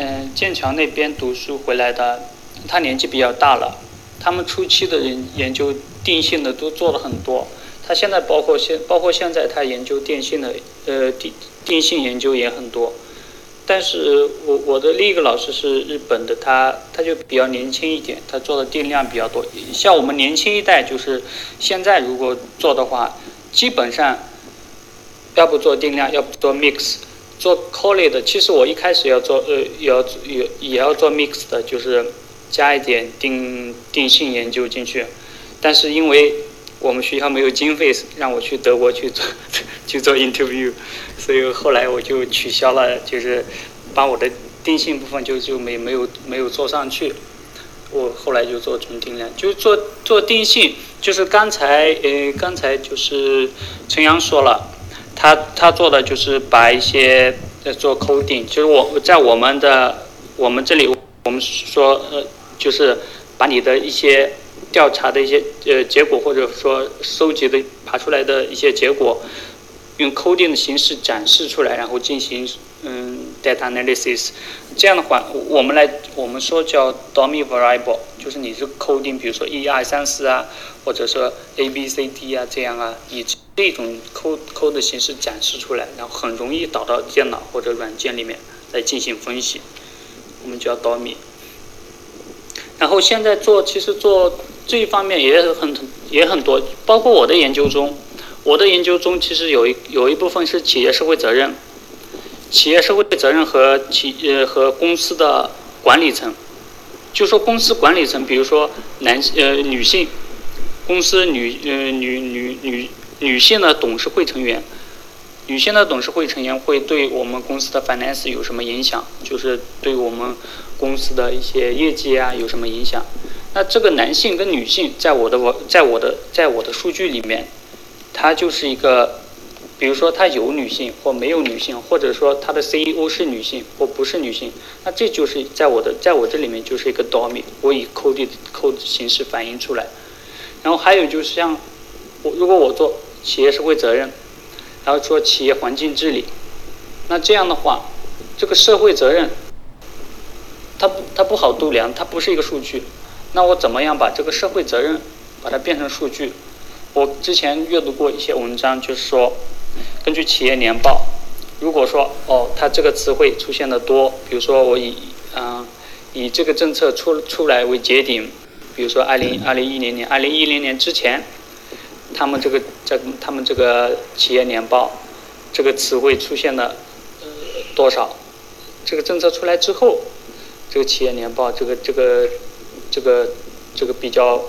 嗯剑桥那边读书回来的，他年纪比较大了，他们初期的人研究定性的都做了很多，他现在包括现包括现在他研究电信的呃定定性研究也很多，但是我我的另一个老师是日本的，他他就比较年轻一点，他做的定量比较多，像我们年轻一代就是现在如果做的话，基本上。要不做定量，要不做 mix，做 c o l l e 的。其实我一开始要做，呃，也要也也要做 mix 的，就是加一点定定性研究进去。但是因为我们学校没有经费让我去德国去做 去做 interview，所以后来我就取消了，就是把我的定性部分就就没没有没有做上去。我后来就做纯定量，就做做定性，就是刚才呃刚才就是陈阳说了。他他做的就是把一些呃做 coding，就是我在我们的我们这里，我们说呃，就是把你的一些调查的一些呃结果，或者说收集的爬出来的一些结果，用 coding 的形式展示出来，然后进行嗯 data analysis。这样的话，我们来我们说叫 dummy variable，就是你是 coding，比如说一二三四啊，或者说 A B C D 啊这样啊，以。这种 code code 的形式展示出来，然后很容易导到电脑或者软件里面来进行分析，我们叫导米。然后现在做，其实做这一方面也很也很多，包括我的研究中，我的研究中其实有一有一部分是企业社会责任，企业社会责任和企呃和公司的管理层，就说公司管理层，比如说男呃女性，公司女呃女女女。女性的董事会成员，女性的董事会成员会对我们公司的 finance 有什么影响？就是对我们公司的一些业绩啊有什么影响？那这个男性跟女性，在我的我，在我的在我的数据里面，它就是一个比如说他有女性或没有女性，或者说他的 CEO 是女性或不是女性，那这就是在我的在我这里面就是一个 domain，我以 code code 形式反映出来。然后还有就是像我如果我做企业社会责任，然后做企业环境治理，那这样的话，这个社会责任它不它不好度量，它不是一个数据。那我怎么样把这个社会责任把它变成数据？我之前阅读过一些文章，就是说。根据企业年报，如果说哦，它这个词汇出现的多，比如说我以嗯以这个政策出出来为节点，比如说二零二零一零年，二零一零年之前，他们这个这他们这个企业年报这个词汇出现了呃多少？这个政策出来之后，这个企业年报这个这个这个这个比较，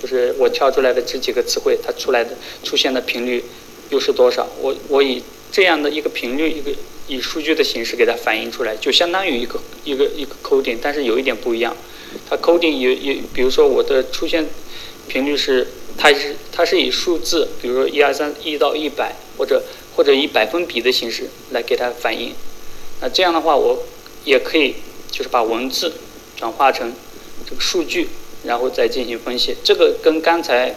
就是我挑出来的这几个词汇，它出来的出现的频率。又是多少？我我以这样的一个频率，一个以数据的形式给它反映出来，就相当于一个一个一个 coding，但是有一点不一样。它 coding 有有，比如说我的出现频率是，它是它是以数字，比如说一二三一到一百，或者或者以百分比的形式来给它反映。那这样的话，我也可以就是把文字转化成这个数据，然后再进行分析。这个跟刚才。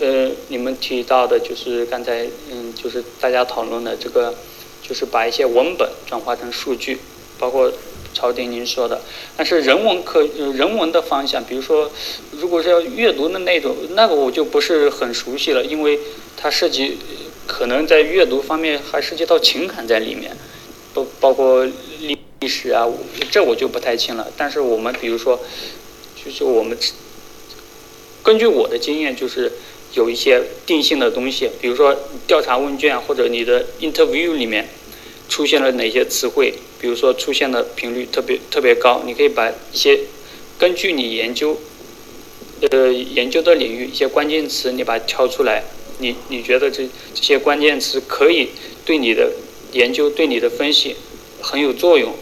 呃，你们提到的就是刚才嗯，就是大家讨论的这个，就是把一些文本转化成数据，包括朝廷您说的。但是人文科人文的方向，比如说，如果是要阅读的那种，那个我就不是很熟悉了，因为它涉及可能在阅读方面还涉及到情感在里面，包包括历历史啊，这我就不太清了。但是我们比如说，就是我们根据我的经验就是。有一些定性的东西，比如说调查问卷或者你的 interview 里面出现了哪些词汇，比如说出现的频率特别特别高，你可以把一些根据你研究呃研究的领域一些关键词，你把它挑出来，你你觉得这这些关键词可以对你的研究对你的分析很有作用，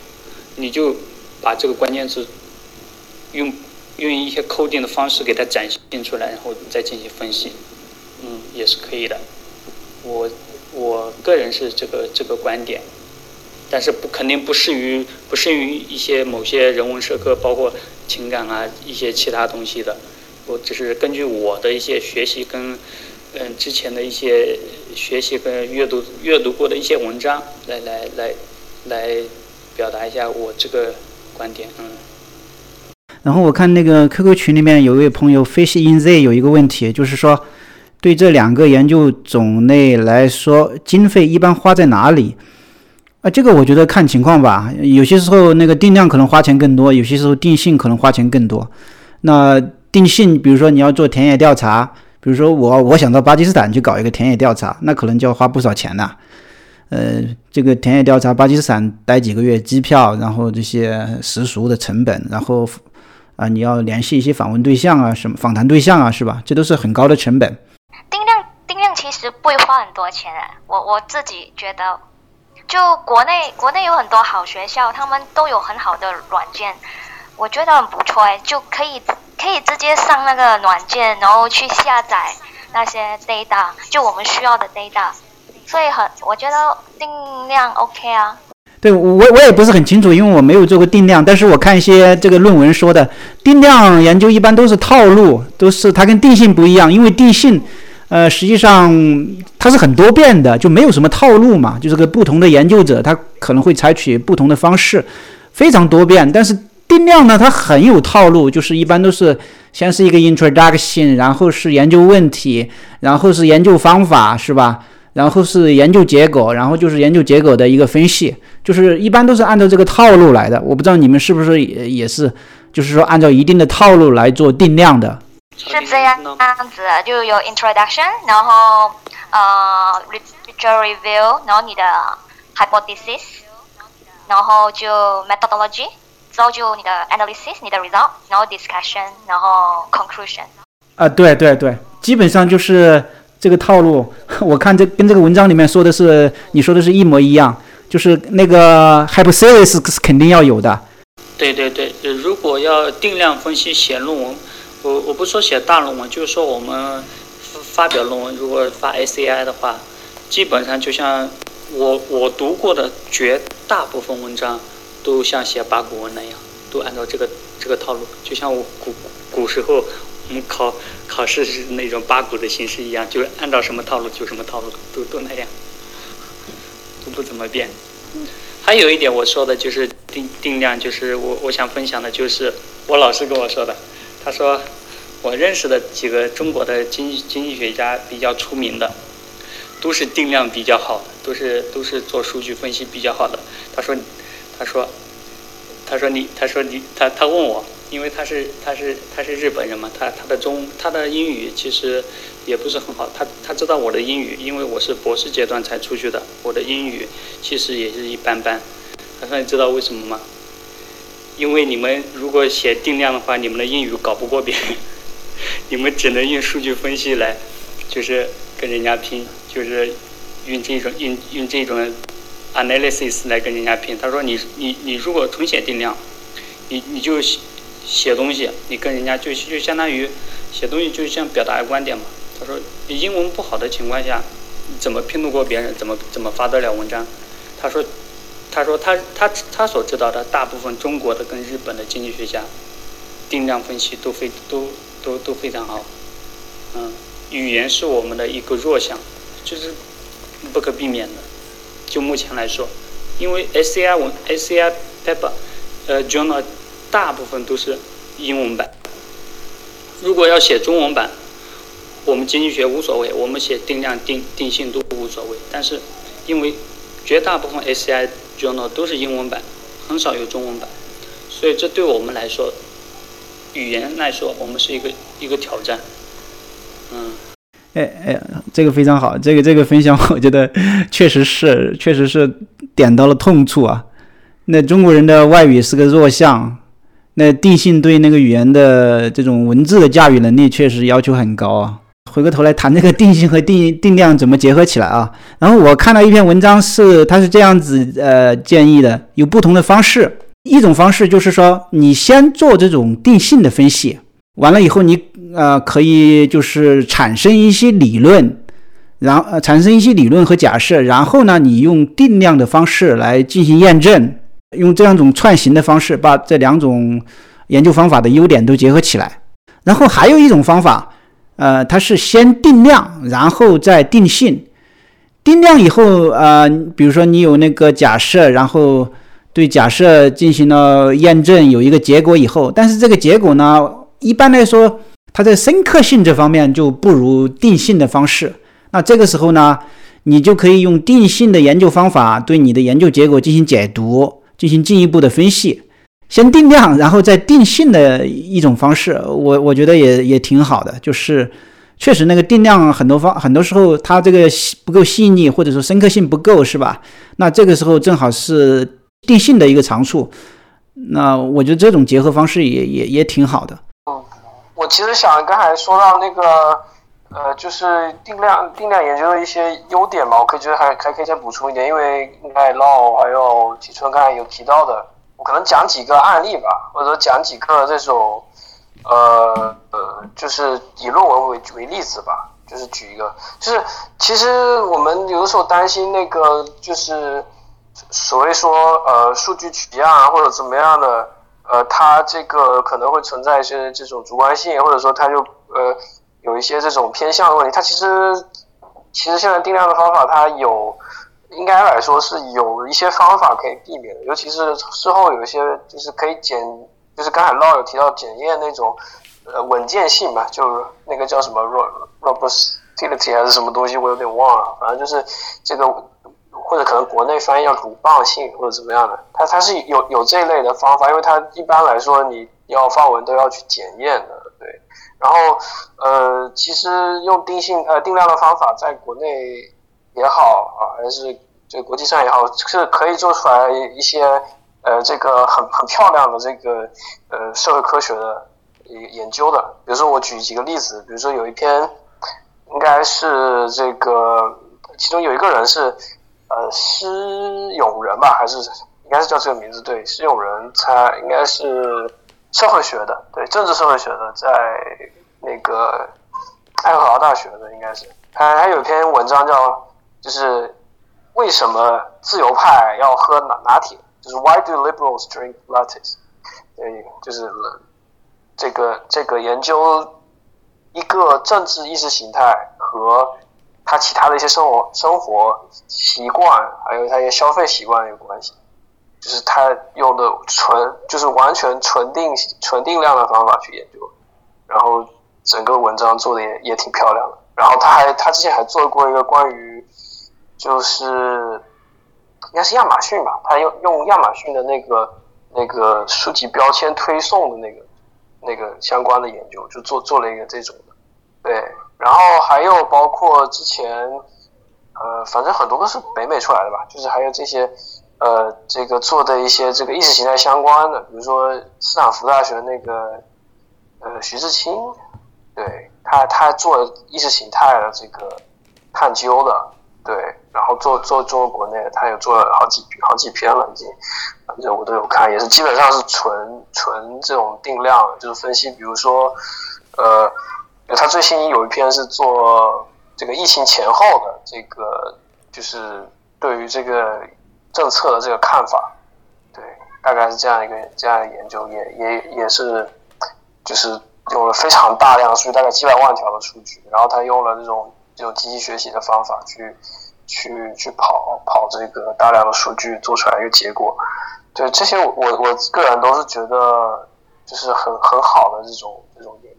你就把这个关键词用。用一些 coding 的方式给它展现出来，然后再进行分析，嗯，也是可以的。我我个人是这个这个观点，但是不肯定不适于不适于一些某些人文社科，包括情感啊一些其他东西的。我只是根据我的一些学习跟嗯之前的一些学习跟阅读阅读过的一些文章来来来来表达一下我这个观点，嗯。然后我看那个 QQ 群里面有一位朋友 Fish in Z 有一个问题，就是说对这两个研究种类来说，经费一般花在哪里？啊，这个我觉得看情况吧，有些时候那个定量可能花钱更多，有些时候定性可能花钱更多。那定性，比如说你要做田野调查，比如说我我想到巴基斯坦去搞一个田野调查，那可能就要花不少钱呢。呃，这个田野调查巴基斯坦待几个月，机票，然后这些食宿的成本，然后。啊，你要联系一些访问对象啊，什么访谈对象啊，是吧？这都是很高的成本。定量定量其实不会花很多钱，我我自己觉得，就国内国内有很多好学校，他们都有很好的软件，我觉得很不错哎，就可以可以直接上那个软件，然后去下载那些 data，就我们需要的 data，所以很我觉得定量 OK 啊。对我我也不是很清楚，因为我没有做过定量。但是我看一些这个论文说的，定量研究一般都是套路，都是它跟定性不一样。因为定性，呃，实际上它是很多变的，就没有什么套路嘛。就是个不同的研究者，他可能会采取不同的方式，非常多变。但是定量呢，它很有套路，就是一般都是先是一个 introduction，然后是研究问题，然后是研究方法，是吧？然后是研究结果，然后就是研究结果的一个分析，就是一般都是按照这个套路来的。我不知道你们是不是也也是，就是说按照一定的套路来做定量的。是这样样子，就有 introduction，然后呃 literature review，然后你的 hypothesis，然后就 methodology，之后就你的 analysis，你的 result，然后 discussion，然后 conclusion。啊，对对对，基本上就是。这个套路，我看这跟这个文章里面说的是，你说的是一模一样，就是那个 hypothesis 是肯定要有的。对对对，如果要定量分析写论文，我我不说写大论文，就是说我们发表论文，如果发 SCI 的话，基本上就像我我读过的绝大部分文章，都像写八股文那样，都按照这个这个套路，就像我古古时候我们考考试是那种八股的形式一样，就是按照什么套路就什么套路，都都那样，都不怎么变。还有一点我说的就是定定量，就是我我想分享的就是我老师跟我说的，他说我认识的几个中国的经济经济学家比较出名的，都是定量比较好的，都是都是做数据分析比较好的。他说他说他说你他说你他他问我。因为他是他是他是日本人嘛，他他的中他的英语其实也不是很好，他他知道我的英语，因为我是博士阶段才出去的，我的英语其实也是一般般。他说你知道为什么吗？因为你们如果写定量的话，你们的英语搞不过别人，你们只能用数据分析来，就是跟人家拼，就是用这种用用这种 analysis 来跟人家拼。他说你你你如果纯写定量，你你就。写写东西，你跟人家就就相当于写东西，就像表达观点嘛。他说，你英文不好的情况下，你怎么拼得过别人？怎么怎么发得了文章？他说，他说他他他所知道的大部分中国的跟日本的经济学家，定量分析都非都都都非常好。嗯，语言是我们的一个弱项，就是不可避免的。就目前来说，因为 SCI 文 SCI paper 呃 journal。大部分都是英文版。如果要写中文版，我们经济学无所谓，我们写定量、定定性都无所谓。但是，因为绝大部分 SCI journal 都是英文版，很少有中文版，所以这对我们来说，语言来说，我们是一个一个挑战。嗯。哎哎，这个非常好，这个这个分享，我觉得确实是，确实是点到了痛处啊。那中国人的外语是个弱项。那定性对那个语言的这种文字的驾驭能力确实要求很高啊。回过头来谈这个定性和定定量怎么结合起来啊？然后我看到一篇文章是，它是这样子呃建议的，有不同的方式。一种方式就是说，你先做这种定性的分析，完了以后你呃可以就是产生一些理论，然后产生一些理论和假设，然后呢你用定量的方式来进行验证。用这样一种串行的方式，把这两种研究方法的优点都结合起来。然后还有一种方法，呃，它是先定量，然后再定性。定量以后，呃，比如说你有那个假设，然后对假设进行了验证，有一个结果以后，但是这个结果呢，一般来说，它在深刻性这方面就不如定性的方式。那这个时候呢，你就可以用定性的研究方法对你的研究结果进行解读。进行进一步的分析，先定量，然后再定性的一种方式，我我觉得也也挺好的。就是确实那个定量很多方很多时候它这个不够细腻，或者说深刻性不够，是吧？那这个时候正好是定性的一个长处。那我觉得这种结合方式也也也挺好的。我其实想刚才说到那个。呃，就是定量定量研究的一些优点嘛，我可以觉得还还可以再补充一点，因为赖老还有启春刚才有提到的，我可能讲几个案例吧，或者说讲几个这种，呃呃，就是以论文为为例子吧，就是举一个，就是其实我们有的时候担心那个就是所谓说呃数据取样啊或者怎么样的，呃，它这个可能会存在一些这种主观性，或者说它就呃。有一些这种偏向的问题，它其实其实现在定量的方法，它有应该来说是有一些方法可以避免的，尤其是事后有一些就是可以检，就是刚才老有提到检验那种呃稳健性嘛，就那个叫什么 robustity 还是什么东西，我有点忘了，反正就是这个或者可能国内翻译叫鲁棒性或者怎么样的，它它是有有这一类的方法，因为它一般来说你要发文都要去检验的。对然后，呃，其实用定性呃定量的方法，在国内也好啊，还是这个国际上也好，是可以做出来一些呃这个很很漂亮的这个呃社会科学的研究的。比如说我举几个例子，比如说有一篇，应该是这个其中有一个人是呃施永仁吧，还是应该是叫这个名字对，施永仁，他应该是。社会学的，对政治社会学的，在那个爱荷华大学的应该是，他还有一篇文章叫就是为什么自由派要喝拿拿铁？就是 Why do liberals drink lattes？对，就是这个这个研究一个政治意识形态和他其他的一些生活生活习惯，还有他一些消费习惯有关系。就是他用的纯，就是完全纯定纯定量的方法去研究，然后整个文章做的也也挺漂亮的。然后他还他之前还做过一个关于，就是应该是亚马逊吧，他用用亚马逊的那个那个书籍标签推送的那个那个相关的研究，就做做了一个这种的。对，然后还有包括之前，呃，反正很多都是北美出来的吧，就是还有这些。呃，这个做的一些这个意识形态相关的，比如说斯坦福大学那个呃徐志清，对他他做意识形态的这个探究的，对，然后做做中国国内，他也做了好几好几篇了，已经，反正我都有看，也是基本上是纯纯这种定量，就是分析，比如说呃，他最新有一篇是做这个疫情前后的这个，就是对于这个。政策的这个看法，对，大概是这样一个这样的研究，也也也是，就是用了非常大量的数据，大概几百万条的数据，然后他用了这种这种机器学习的方法去去去跑跑这个大量的数据，做出来一个结果。对这些，我我个人都是觉得就是很很好的这种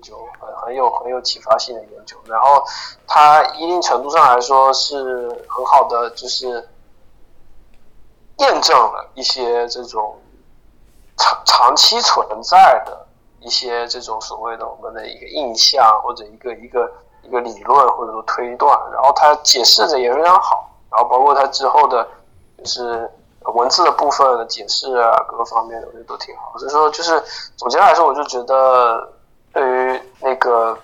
究，很很有很有启发性的研究。然后它一定程度上来说是很好的，就是。验证了一些这种长长期存在的一些这种所谓的我们的一个印象或者一个一个一个理论或者说推断，然后它解释的也非常好，然后包括它之后的，就是文字的部分的解释啊，各个方面的我觉得都挺好。所以说，就是总结来说，我就觉得对于那个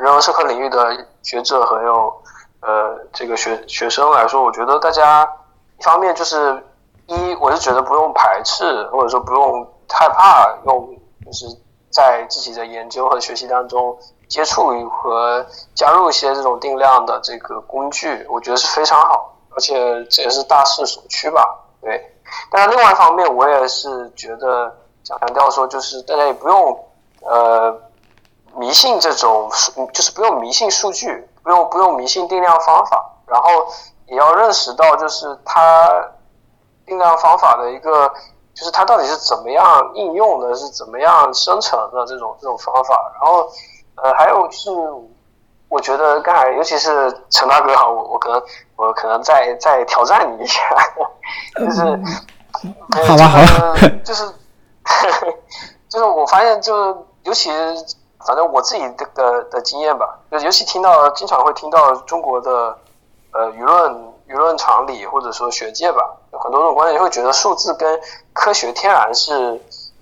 人文社科领域的学者和有呃这个学学生来说，我觉得大家。一方面就是一，我是觉得不用排斥，或者说不用害怕用，就是在自己的研究和学习当中接触和加入一些这种定量的这个工具，我觉得是非常好，而且这也是大势所趋吧。对，但是另外一方面，我也是觉得强调说，就是大家也不用呃迷信这种数，就是不用迷信数据，不用不用迷信定量方法，然后。也要认识到，就是它定量方法的一个，就是它到底是怎么样应用的，是怎么样生成的这种这种方法。然后，呃，还有是，我觉得刚才，尤其是陈大哥哈，我我可能我可能再再挑战你一下，就是，好吧，好吧，就是，就是我发现，就尤其反正我自己的的的经验吧，就尤其听到经常会听到中国的。呃，舆论舆论场里或者说学界吧，有很多种观点会觉得数字跟科学天然是，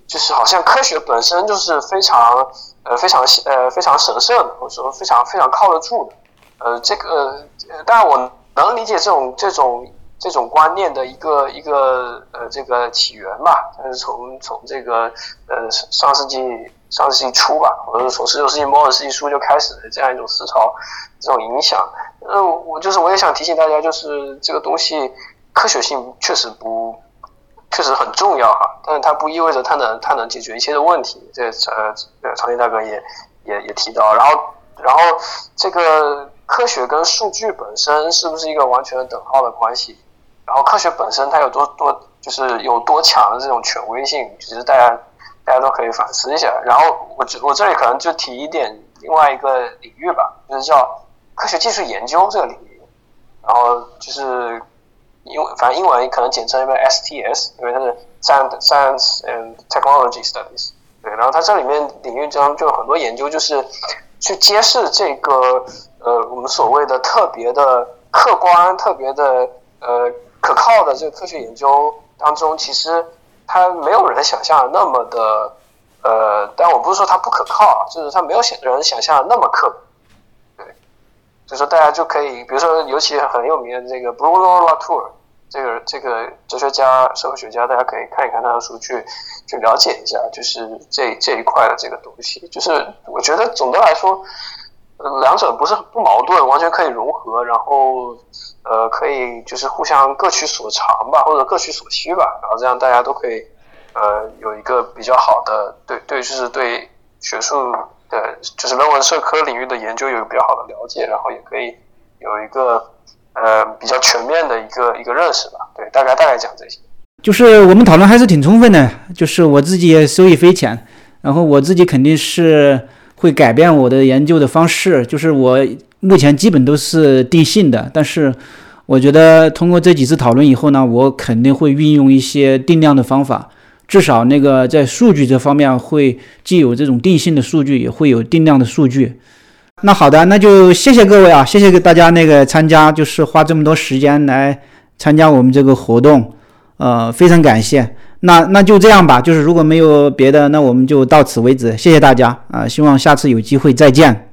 就是好像科学本身就是非常呃非常呃非常神圣的，或者说非常非常靠得住的。呃，这个当然我能理解这种这种这种观念的一个一个呃这个起源吧，但是从从这个呃上世纪上世纪初吧，或者说从十九世纪末二十世纪初就开始的这样一种思潮，这种影响。呃，我就是我也想提醒大家，就是这个东西科学性确实不，确实很重要哈，但是它不意味着它能它能解决一切的问题。这呃，长青大哥也也也提到，然后然后这个科学跟数据本身是不是一个完全等号的关系？然后科学本身它有多多就是有多强的这种权威性？其实大家大家都可以反思一下。然后我这我这里可能就提一点另外一个领域吧，就是叫。科学技术研究这个领域，然后就是英反正英文可能简称一个 STS，因为它是 Science Science and Technology Studies。对，然后它这里面领域中就有很多研究，就是去揭示这个呃我们所谓的特别的客观、特别的呃可靠的这个科学研究当中，其实它没有人想象的那么的呃，但我不是说它不可靠，就是它没有想人想象的那么客观。就说大家就可以，比如说，尤其很有名的这个 Bruno Latour，这个这个哲学家、社会学家，大家可以看一看他的书，去去了解一下，就是这这一块的这个东西。就是我觉得总的来说，两者不是不矛盾，完全可以融合，然后呃可以就是互相各取所长吧，或者各取所需吧，然后这样大家都可以呃有一个比较好的对对，就是对学术的，就是人文社科领域的研究有比较好的了解，然后也可以有一个呃比较全面的一个一个认识吧。对，大概大概讲这些。就是我们讨论还是挺充分的，就是我自己也受益匪浅，然后我自己肯定是会改变我的研究的方式，就是我目前基本都是定性的，但是我觉得通过这几次讨论以后呢，我肯定会运用一些定量的方法，至少那个在数据这方面会既有这种定性的数据，也会有定量的数据。那好的，那就谢谢各位啊，谢谢大家那个参加，就是花这么多时间来参加我们这个活动。呃，非常感谢。那那就这样吧，就是如果没有别的，那我们就到此为止。谢谢大家啊，希望下次有机会再见。